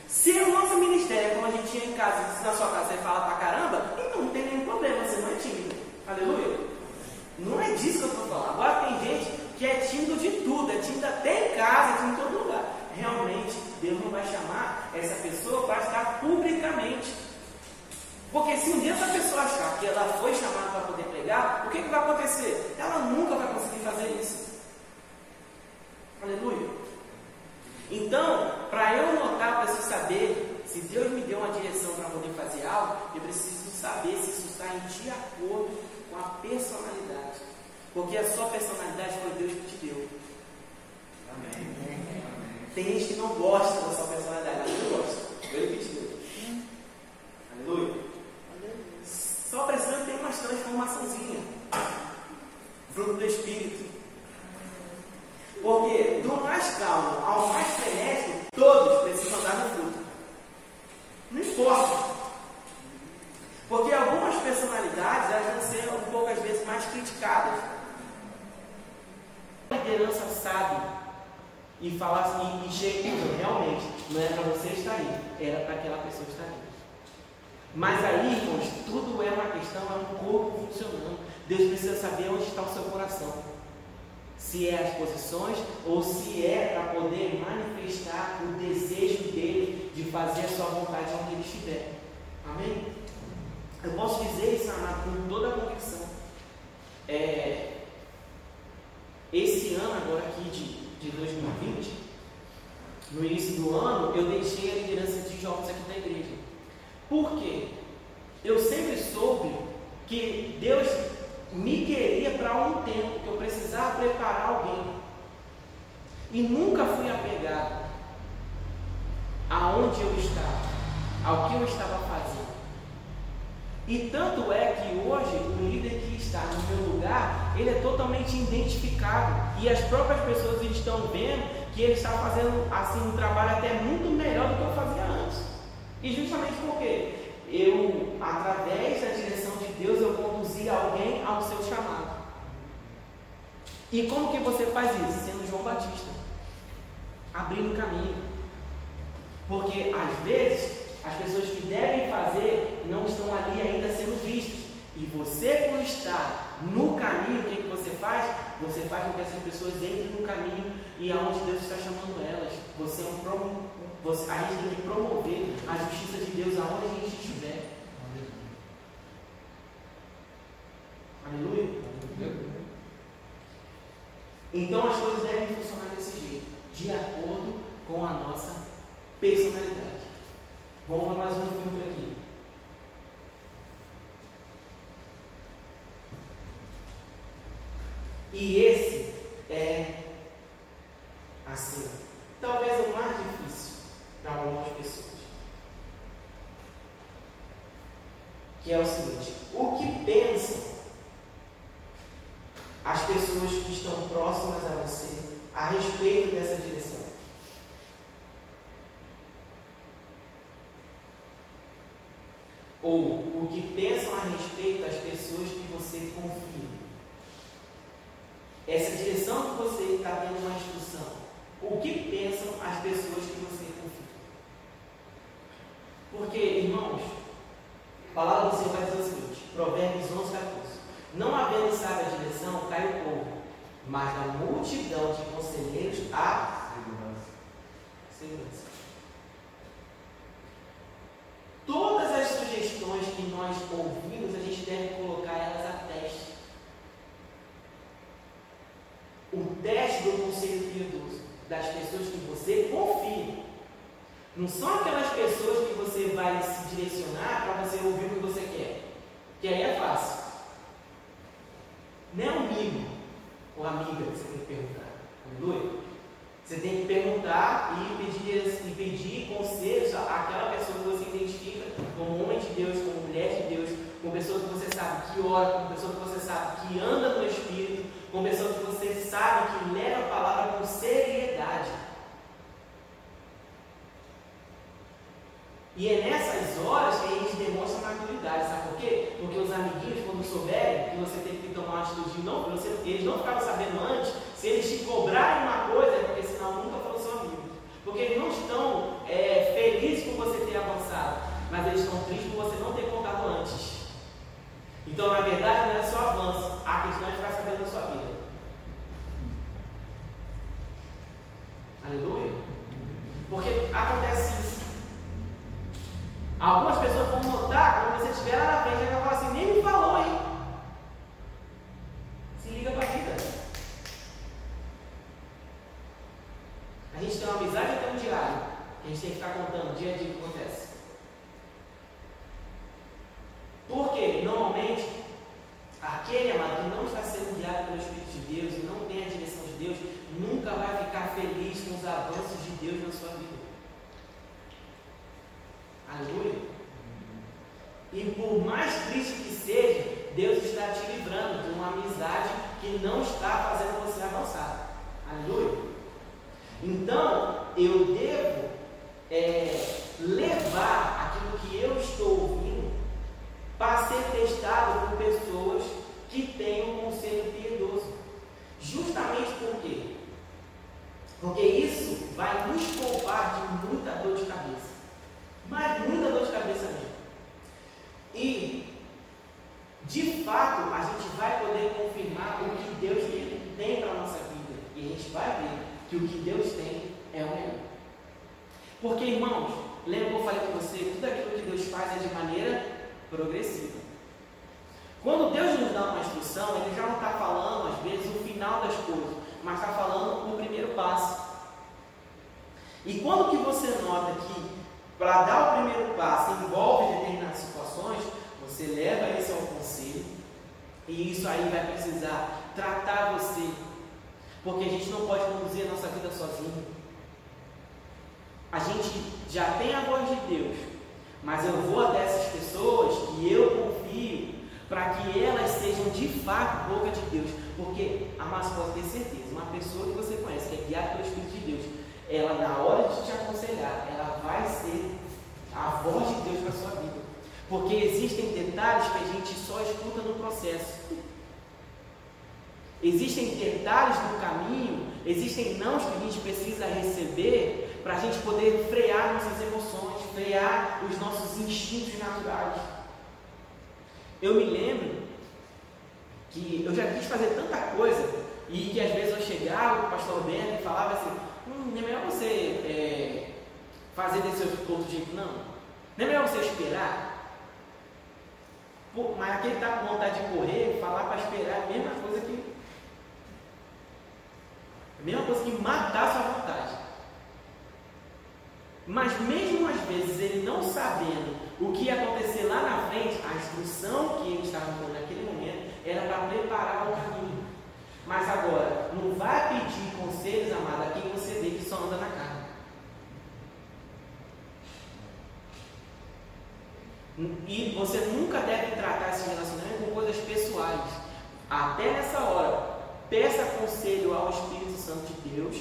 Se o nosso ministério é como a gente tinha em casa, se na sua casa você fala pra caramba, então não tem nenhum problema, você não é tímido. Aleluia. Não é disso que eu estou falando. Agora tem gente que é tímido de tudo, é tímido até em casa, é tímido em todo lugar. Realmente, Deus não vai chamar essa pessoa para estar publicamente. Porque se um dia essa pessoa achar que ela foi chamada para poder pregar, o que, que vai acontecer? Ela nunca vai conseguir fazer isso. Aleluia. Então, para eu notar, preciso saber se Deus me deu uma direção para poder fazer algo, eu preciso saber se isso está em de acordo com a personalidade. Porque a sua personalidade foi Deus que te deu. Amém. Tem gente que não gosta da sua personalidade, mas eu gosto. Ele que te deu. Aleluia. Só precisando ter uma transformaçãozinha. Fruto do Espírito. Porque do mais calmo ao mais frenético, todos precisam andar no fruto. Não importa. Porque algumas personalidades elas vão ser um pouco às vezes mais criticadas. A liderança sabe e falar assim, e chega realmente, não era para você estar aí, era para aquela pessoa estar aí. Mas aí, irmãos, tudo é uma questão, é um corpo funcionando. Deus precisa saber onde está o seu coração se é as posições ou se é para poder manifestar o desejo dele de fazer a sua vontade onde ele estiver. Amém? Eu posso dizer isso, amado, com toda a convicção. É, esse ano agora aqui de, de 2020, no início do ano, eu deixei a liderança de jovens aqui da igreja. Por quê? Eu sempre soube que Deus me queria para um tempo que eu precisava preparar alguém. E nunca fui apegado aonde eu estava, ao que eu estava fazendo. E tanto é que hoje o líder que está no meu lugar, ele é totalmente identificado. E as próprias pessoas estão vendo que ele está fazendo assim um trabalho até muito melhor do que eu fazia antes. E justamente porque eu, através da direção de Deus, eu conduzi alguém ao seu chamado. E como que você faz isso? Sendo João Batista. Abrindo caminho. Porque às vezes as pessoas que devem fazer não estão ali ainda sendo vistas. E você, por estar no caminho, o que, que você faz? Você faz com que essas pessoas entrem no caminho e aonde Deus está chamando elas. Você é um você, a gente tem que promover a justiça de Deus aonde a gente estiver. Aleluia. Então as coisas devem funcionar desse jeito, de acordo com a nossa personalidade. Vamos mais um filme aqui. E esse é assim, talvez o mais difícil para algumas pessoas. que é o seguinte: o que pensam as pessoas que estão próximas a você a respeito dessa direção? Ou o que pensam a respeito das pessoas que você confia? Essa direção que você está tendo uma instrução. O que pensam as pessoas que você confia? Porque, irmãos, a palavra do Senhor vai dizer o seguinte, Provérbios 11, 14. Não havendo sábia direção, cai o povo, mas na multidão de conselheiros há segurança. segurança. Todas as sugestões que nós ouvimos, a gente deve colocar elas a teste. O teste do conselho piedoso, das pessoas que você confia. Não são aquelas pessoas que você vai se direcionar para você ouvir o que você quer. Que aí é fácil. Não é amigo ou amiga que você tem que perguntar. Aleluia? Você tem que perguntar e pedir, e pedir conselhos àquela pessoa que você identifica como homem de Deus, como mulher de Deus, como pessoa que você sabe que ora, como pessoa que você sabe que anda no Espírito, como pessoa que você sabe que leva a palavra com seriedade. E é nessas horas que a gente demonstra maturidade, sabe por quê? Porque os amiguinhos, quando souberem que você tem que tomar uma atitude não, você, eles não ficaram sabendo antes, se eles te cobrarem uma coisa, é porque senão nunca foram seu amigo. Porque eles não estão é, felizes por você ter avançado, mas eles estão tristes por você não ter contado antes. Então, na verdade, não é só avanço, a questão é ficar sabendo da sua vida. Aleluia? Porque acontece isso. Algumas pessoas vão notar quando você estiver lá na frente, ela vai falar assim, nem me falou, hein? Se liga para a vida. A gente tem uma amizade até um diário. A gente tem que ficar contando dia a dia o que acontece. Porque, normalmente, aquele amado que não está sendo guiado pelo Espírito de Deus e não tem a direção de Deus, nunca vai ficar feliz com os avanços de Deus na sua vida. Aleluia. E por mais triste que seja, Deus está te livrando de uma amizade que não está fazendo você avançar. Aleluia. Então, eu devo é, levar aquilo que eu estou ouvindo para ser testado por pessoas que têm um conselho piedoso. Justamente por quê? Porque isso vai nos poupar de muita dor de cabeça. Mas muita dor de cabeça mesmo. E, de fato, a gente vai poder confirmar o que Deus tem para a nossa vida. E a gente vai ver que o que Deus tem é o melhor. Porque, irmãos, lembra que eu falei com você? Tudo aquilo que Deus faz é de maneira progressiva. Quando Deus nos dá uma instrução, Ele já não está falando, às vezes, o final das coisas, mas está falando o primeiro passo. E quando que você nota que para dar o primeiro passo envolve determinadas situações, você leva isso ao conselho e isso aí vai precisar tratar você, porque a gente não pode conduzir a nossa vida sozinho. A gente já tem a voz de Deus, mas eu vou até essas pessoas que eu confio para que elas sejam de fato boca de Deus, porque a massa pode ter certeza, uma pessoa que você conhece, que é guiada pelo Espírito de Deus, ela na hora de te aconselhar, ela vai ser a voz de Deus para sua vida. Porque existem detalhes que a gente só escuta no processo. Existem detalhes no caminho, existem nãos que a gente precisa receber para a gente poder frear nossas emoções, frear os nossos instintos naturais. Eu me lembro que eu já quis fazer tanta coisa e que às vezes eu chegava, o pastor Bento e falava assim, hum, é melhor você é, fazer desse outro jeito, não. Não é melhor você esperar? Pô, mas aquele está com vontade de correr, falar para esperar é a mesma coisa que. A mesma coisa que matar a sua vontade. Mas mesmo às vezes ele não sabendo o que ia acontecer lá na frente, a instrução que ele estava dando naquele momento era para preparar o caminho. Mas agora, não vai pedir conselhos, amado, a quem você vê que só anda na carne. E você nunca deve tratar esse relacionamento com coisas pessoais. Até nessa hora, peça conselho ao Espírito Santo de Deus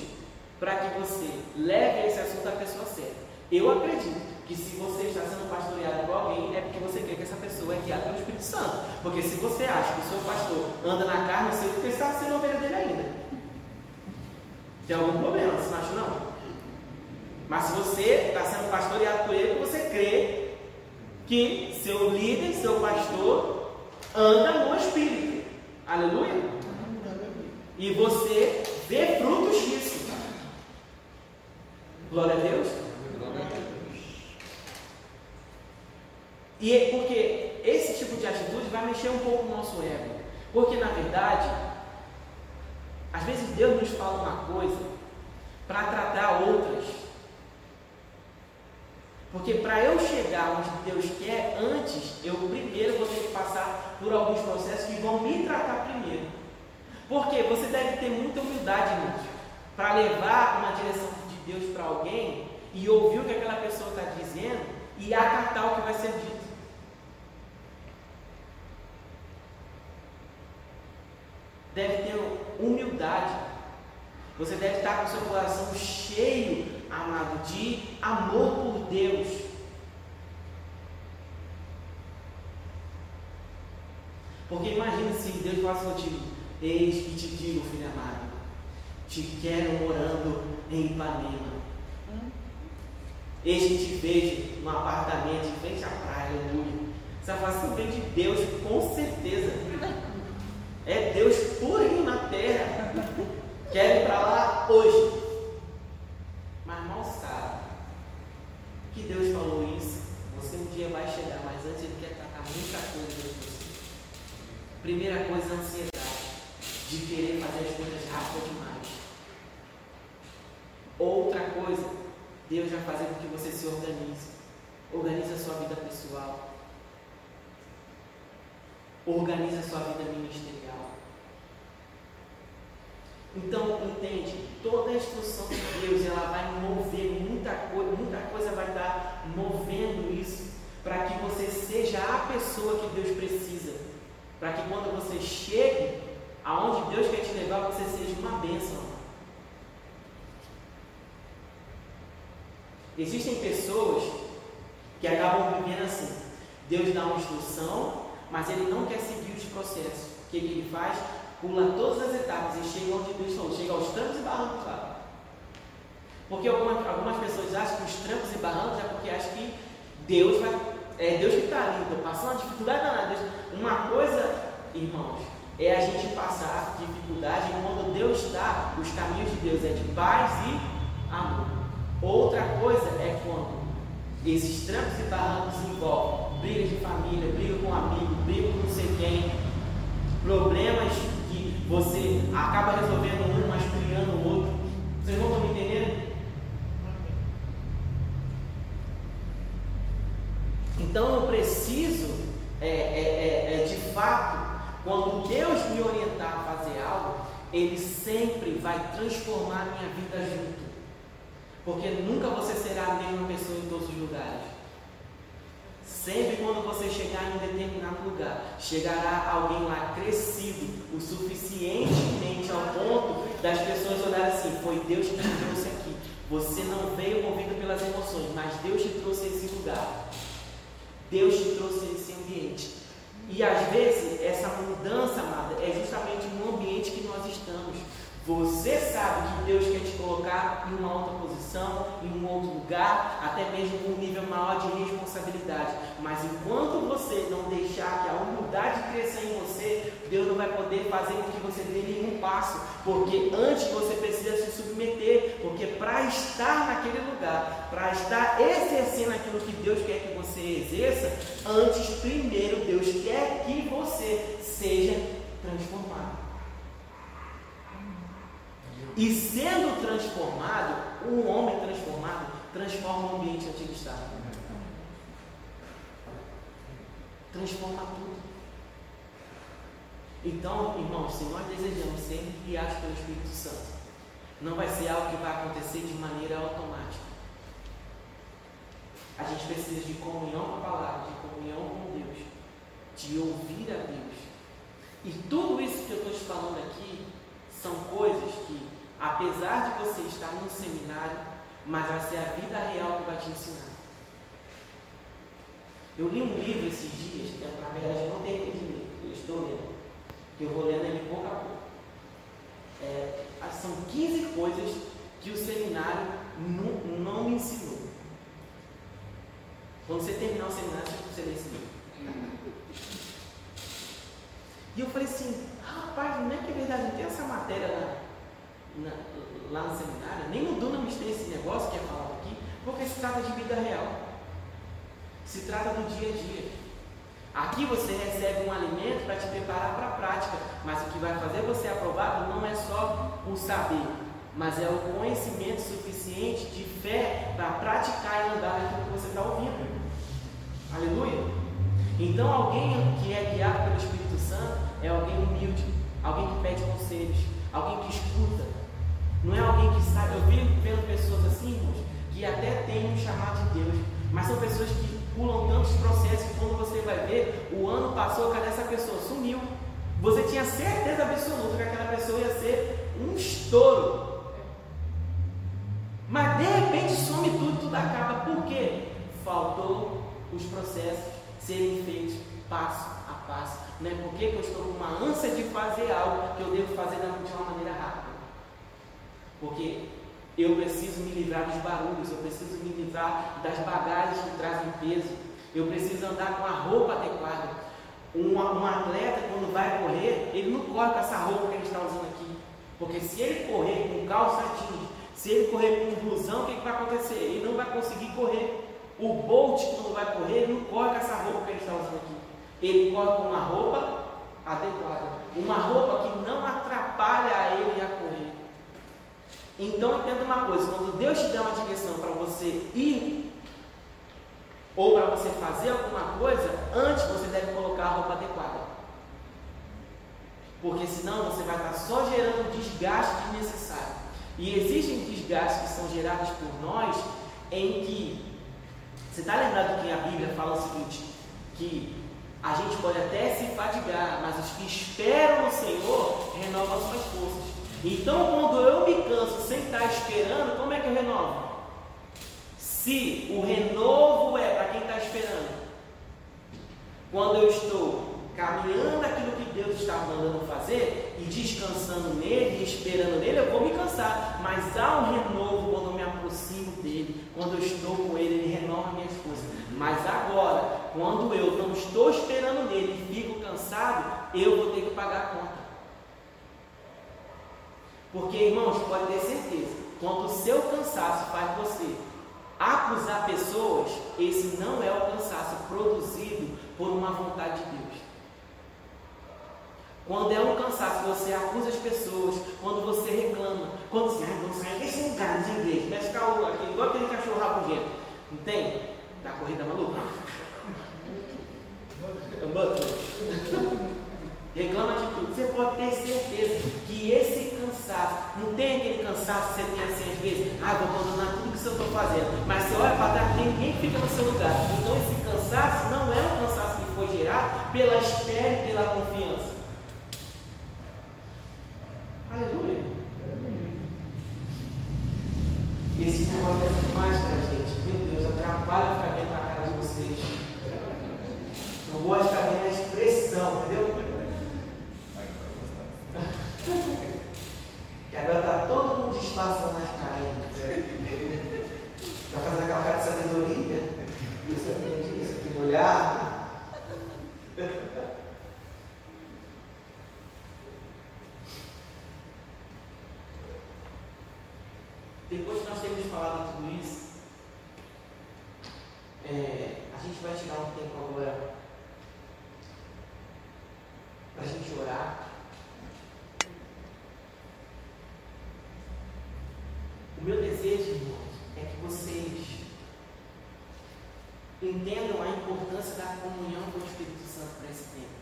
para que você leve esse assunto à pessoa certa. Eu acredito que se você está sendo pastoreado por alguém, é porque você quer que essa pessoa é guiada pelo Espírito Santo. Porque se você acha que o seu pastor anda na carne, você porque está sendo ovelha dele ainda. Tem algum problema, você não acha não? Mas se você está sendo pastoreado por ele, você crê que seu líder, seu pastor, anda no Espírito. Aleluia? E você vê frutos disso. Glória a Deus. E é porque esse tipo de atitude vai mexer um pouco o nosso ego. Porque na verdade, às vezes Deus nos fala uma coisa para tratar outras. Porque para eu chegar onde Deus quer, antes, eu primeiro vou ter que passar por alguns processos que vão me tratar primeiro. Porque você deve ter muita humildade nisso. Para levar uma direção de Deus para alguém e ouvir o que aquela pessoa está dizendo e acatar o que vai ser dito. deve ter humildade. Você deve estar com seu coração cheio, amado, de amor por Deus. Porque imagine se Deus falasse contigo, eis que te digo, filho amado, te quero morando em Ipanema. Eis que te vejo num apartamento em frente à praia, aleluia. Falar assim, vem de Deus, com certeza. É Deus purinho na terra. Quer ir para lá hoje. Mas mal sabe que Deus falou isso. Você um dia vai chegar, mas antes Ele quer tratar muita coisa de você. Primeira coisa, ansiedade. De querer fazer as coisas rápido demais. Outra coisa, Deus vai fazer com que você se organize. Organize a sua vida pessoal. Organize a sua vida ministerial. Então, entende, toda a instrução de Deus, ela vai mover muita coisa, muita coisa vai estar movendo isso, para que você seja a pessoa que Deus precisa. Para que quando você chegue aonde Deus quer te levar, você seja uma bênção. Existem pessoas que acabam vivendo assim. Deus dá uma instrução, mas ele não quer seguir os processos. O que, ele faz? Pula todas as etapas e chega onde Deus falou, chega aos trancos e barrancos lá. Porque algumas, algumas pessoas acham que os trancos e barrancos é porque acham que Deus vai. É Deus que está ali, estou passando uma dificuldade danada. Uma coisa, irmãos, é a gente passar dificuldade quando Deus está, os caminhos de Deus é de paz e amor. Outra coisa é quando esses trancos e barrancos envolvem briga de família, briga com um amigo, briga com não sei quem, problemas você acaba resolvendo um, mas criando o outro. Vocês não estão me entendendo? Então eu preciso, é, é, é, é, de fato, quando Deus me orientar a fazer algo, Ele sempre vai transformar a minha vida junto. Porque nunca você será a mesma pessoa em todos os lugares. Sempre quando você chegar em um determinado lugar, chegará alguém lá crescido o suficientemente ao ponto das pessoas olharem assim: foi Deus que te trouxe aqui. Você não veio movido pelas emoções, mas Deus te trouxe esse lugar. Deus te trouxe esse ambiente. E às vezes essa mudança, amada, é justamente no ambiente que nós estamos. Você sabe que Deus quer te colocar em uma outra posição, em um outro lugar, até mesmo com um nível maior de responsabilidade. Mas enquanto você não deixar que a humildade cresça em você, Deus não vai poder fazer com que você dê nenhum passo. Porque antes você precisa se submeter. Porque para estar naquele lugar, para estar exercendo aquilo que Deus quer que você exerça, antes primeiro Deus quer que você seja transformado. E sendo transformado, um homem transformado transforma o ambiente onde ele está. Transforma tudo. Então, irmãos, se nós desejamos ser guiados pelo Espírito Santo, não vai ser algo que vai acontecer de maneira automática. A gente precisa de comunhão com a palavra, de comunhão com Deus, de ouvir a Deus. E tudo isso que eu estou te falando aqui são coisas que, apesar de você estar num seminário, mas vai ser a vida real que vai te ensinar. Eu li um livro esses dias, que na verdade não terminei de ler, eu estou lendo, que eu vou lendo ele pouco a pouco. É, são 15 coisas que o seminário não, não me ensinou. Quando você terminar o seminário, você lê esse livro. E eu falei assim, rapaz, não é que é verdade, não tem essa matéria lá, na, lá no seminário, nem no Dunamis tem esse negócio que é falado aqui, porque se trata de vida real. Se trata do dia a dia. Aqui você recebe um alimento para te preparar para a prática, mas o que vai fazer você aprovado não é só o saber, mas é o conhecimento suficiente de fé para praticar e andar naquilo que você está ouvindo. Aleluia! Então, alguém que é guiado pelo Espírito Santo é alguém humilde, alguém que pede conselhos, alguém que escuta. Não é alguém que sabe. Eu vi vendo pessoas assim, irmãos, que até têm um chamado de Deus, mas são pessoas que pulam tantos processos que quando você vai ver, o ano passou, cadê essa pessoa? Sumiu. Você tinha certeza absoluta que aquela pessoa ia ser um estouro. Mas de repente some tudo, tudo acaba. Por quê? Faltou os processos serem feitos passo a passo. Não é porque eu estou com uma ânsia de fazer algo que eu devo fazer de uma maneira rápida. Porque eu preciso me livrar dos barulhos, eu preciso me livrar das bagagens que trazem peso. Eu preciso andar com a roupa adequada. Um, um atleta, quando vai correr, ele não corre com essa roupa que ele está usando aqui. Porque se ele correr com calça jeans, se ele correr com um blusão, o que, que vai acontecer? Ele não vai conseguir correr. O Bolt, quando vai correr, ele não corre com essa roupa que ele está usando aqui. Ele corre com uma roupa adequada. Uma roupa que não atrapalha ele a. Então entenda uma coisa, quando Deus te der uma direção para você ir ou para você fazer alguma coisa, antes você deve colocar a roupa adequada. Porque senão você vai estar só gerando desgaste desnecessário. E existem desgastes que são gerados por nós em que você está lembrado que a Bíblia fala o seguinte, que a gente pode até se fadigar, mas os que esperam no Senhor renovam suas forças. Então, quando eu me canso sem estar esperando, como é que eu renovo? Se o renovo é para quem está esperando, quando eu estou caminhando aquilo que Deus está mandando fazer e descansando nele, esperando nele, eu vou me cansar. Mas há um renovo quando eu me aproximo dele, quando eu estou com ele, ele renova minhas forças. Mas agora, quando eu não estou esperando nele e fico cansado, eu vou ter que pagar a conta. Porque, irmãos, pode ter certeza, quando o seu cansaço faz você acusar pessoas, esse não é o cansaço produzido por uma vontade de Deus. Quando é um cansaço, você acusa as pessoas, quando você reclama, quando você, ah, não sai desse lugar de igreja, mexe calor aqui, igual aquele cachorro rabugento, entende? Da corrida maluca. Reclama de tudo. Você pode ter certeza que esse cansaço, não tem aquele cansaço que você tem assim às vezes, ah, vou abandonar tudo que eu estou fazendo. Mas você olha para trás, ninguém fica no seu lugar. Então esse cansaço não é um cansaço que foi gerado pela espera e pela confiança. Aleluia. Esse negócio é demais para a gente. Meu Deus, atrapalha ficar vendo a cara de vocês. Não gosto de ficar vendo a expressão, entendeu? que agora está todo mundo disfarçando nas caras. Está fazendo aquela cara de sabedoria. Isso aqui, isso aqui no olhar. Depois que nós temos falado tudo isso, é, a gente vai tirar um tempo agora para a gente orar. O meu desejo, irmãos, é que vocês entendam a importância da comunhão com o Espírito Santo para esse tempo.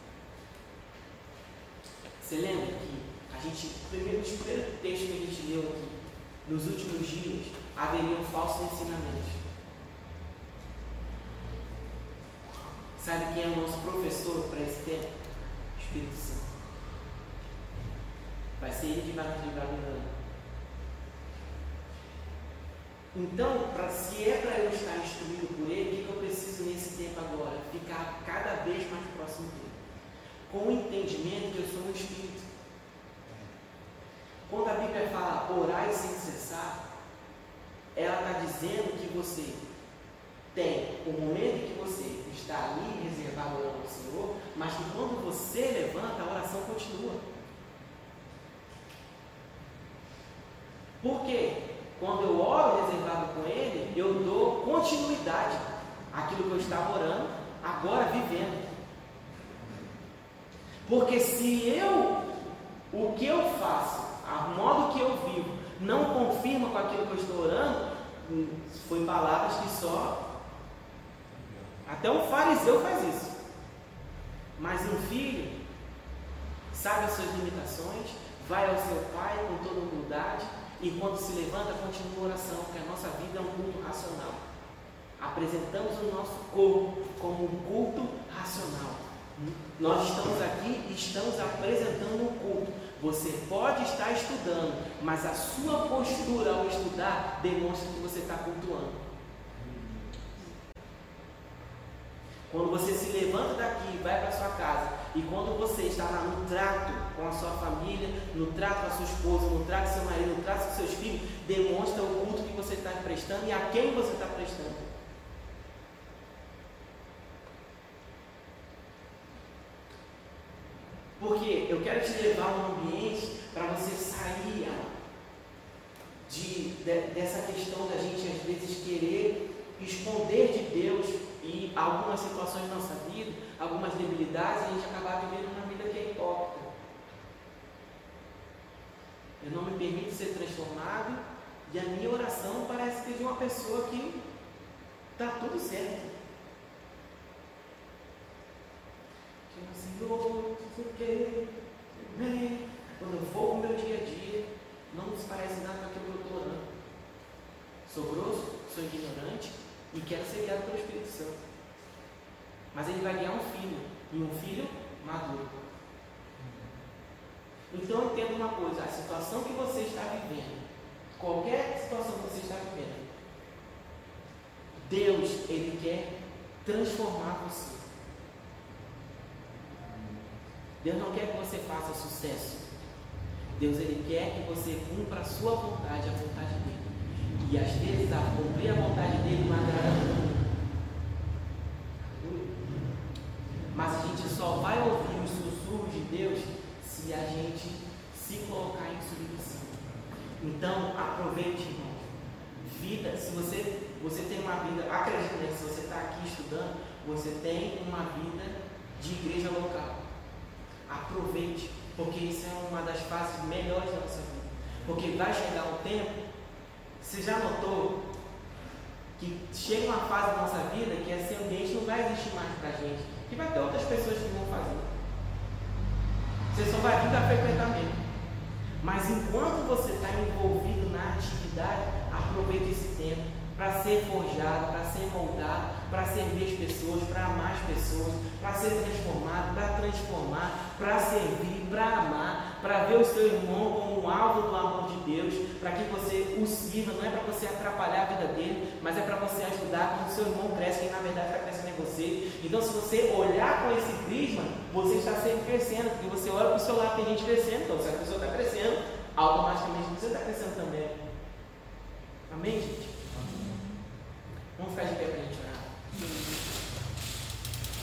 Você lembra que a gente, primeiro, o primeiro texto que a gente leu aqui, nos últimos dias, haveriam falsos ensinamentos. Sabe quem é o nosso professor para esse tempo? Espírito Santo. Vai ser ele que vai nos livrar do. Então, pra, se é para eu estar instruído por ele, o que, que eu preciso nesse tempo agora? Ficar cada vez mais próximo dele. Com o entendimento que eu sou um Espírito. Quando a Bíblia fala orar sem cessar, ela está dizendo que você tem o momento em que você está ali reservado orando ao Senhor, mas que quando você levanta, a oração continua. Por quê? Quando eu oro reservado com Ele, eu dou continuidade àquilo que eu estava orando, agora vivendo. Porque se eu, o que eu faço, a modo que eu vivo, não confirma com aquilo que eu estou orando, foi palavras que só. Até um fariseu faz isso. Mas um filho sabe as suas limitações, vai ao seu pai com toda humildade e quando se levanta, continua a oração, porque a nossa vida é um culto racional. Apresentamos o nosso corpo como um culto racional. Nós estamos aqui e estamos apresentando um culto. Você pode estar estudando, mas a sua postura ao estudar demonstra que você está cultuando. Quando você se levanta daqui e vai para sua casa, e quando você está lá no trato com a sua família, no trato com a sua esposa, no trato com seu marido, no trato com seus filhos, demonstra o culto que você está prestando e a quem você está prestando. Porque eu quero te levar a um ambiente para você sair de, de, dessa questão da gente às vezes querer esconder de Deus e algumas situações da nossa vida, algumas debilidades, a gente acabar vivendo uma vida que é hipócrita. Eu não me permito ser transformado e a minha oração parece que é de uma pessoa que está tudo certo. Senhor, não sei o que, bem. Quando eu vou o meu dia a dia, não se parece nada com aquilo que eu estou orando. Sou grosso, sou ignorante, e quero ser guiado pelo Espírito Santo. Mas ele vai guiar um filho, e um filho maduro. Então entenda uma coisa, a situação que você está vivendo, qualquer situação que você está vivendo, Deus, Ele quer transformar você. Deus não quer que você faça sucesso. Deus, Ele quer que você cumpra a sua vontade, a vontade dele. E às vezes a cumprir a vontade dele não agrada. Mas a gente só vai ouvir os sussurros de Deus se a gente se colocar em submissão. Então, aproveite, irmão. Vida, se você, você tem uma vida, acredite, né, se você está aqui estudando, você tem uma vida de igreja local. Aproveite, porque isso é uma das fases melhores da nossa vida. Porque vai chegar um tempo você já notou que chega uma fase da nossa vida que esse ambiente não vai existir mais para a gente, que vai ter outras pessoas que vão fazer. Você só vai vir mesmo. Mas enquanto você está envolvido na atividade, aproveite esse tempo para ser forjado, para ser moldado, para servir as pessoas, para amar as pessoas, para ser transformado, para transformar, para servir, para amar, para ver o seu irmão como um alvo do amor de Deus, para que você o sirva, não é para você atrapalhar a vida dele, mas é para você ajudar quando o seu irmão cresce, que na verdade está crescendo em você. Então, se você olhar com esse prisma, você está sempre crescendo, porque você olha para o seu lado, tem gente crescendo, então se a pessoa está crescendo, automaticamente você está crescendo também. Amém, gente? Vamos ficar de pé para a gente orar.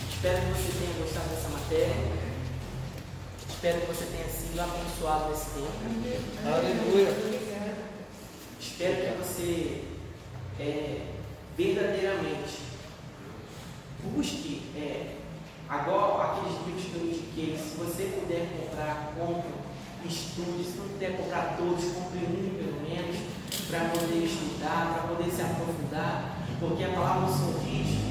Espero que você tenha gostado dessa matéria. Espero que você tenha sido abençoado nesse tempo. Aleluia. Espero que você é, verdadeiramente busque é, agora aqueles livros que eu indiquei. Se você puder comprar, compre, estude. Se não puder comprar todos, compre um pelo menos, para poder estudar, para poder se aprofundar. Porque a palavra do Senhor diz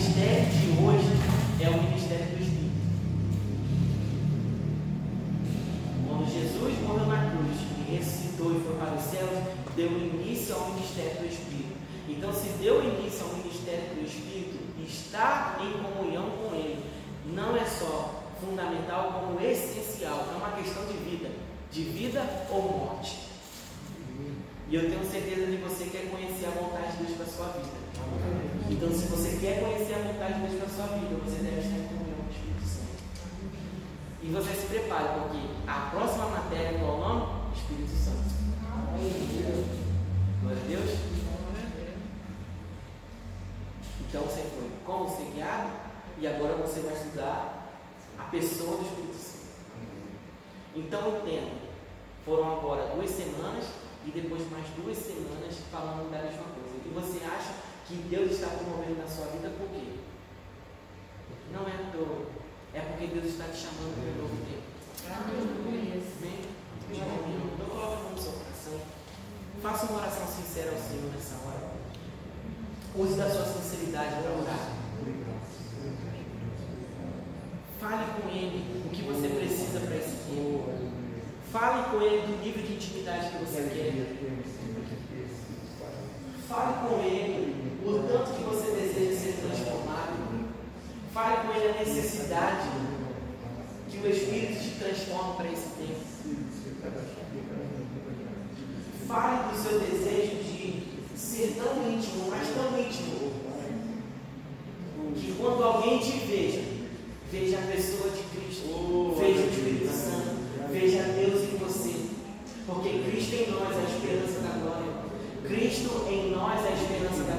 ministério de hoje é o ministério do Espírito. Quando Jesus morreu na cruz e ressuscitou e foi para os céus, deu início ao ministério do Espírito. Então, se deu início ao ministério do Espírito, está em comunhão com Ele não é só fundamental, como essencial, é uma questão de vida, de vida ou morte. E eu tenho certeza de que você quer conhecer a vontade de Deus para a sua vida. Então, se você quer conhecer a vontade de Deus para a sua vida, você deve estar em comunhão com o Espírito Santo. E você se prepare, porque a próxima matéria, qual nome? Espírito Santo. Glória a Deus. Então você foi como ser guiado e agora você vai estudar a pessoa do Espírito Santo. Então entenda, foram agora duas semanas e depois mais duas semanas falando da mesma coisa. E você acha que Deus está promovendo na sua vida por quê? Não é à toa. É porque Deus está te chamando para um novo tempo. Amém? Não coloque a mão no seu coração. Faça uma oração sincera ao Senhor nessa hora. Use da sua sinceridade para orar. Fale com Ele o que você precisa para esse tempo. Fale com ele do nível de intimidade que você quer. Fale com ele o tanto que você deseja ser transformado. Fale com ele a necessidade que o Espírito te transforma para esse tempo. Fale do seu desejo de ser tão íntimo, mas tão íntimo, que quando alguém te veja, veja a pessoa de Cristo, oh, veja o Espírito Santo. Veja Deus em você. Porque Cristo em nós é a esperança da glória. Cristo em nós é a esperança da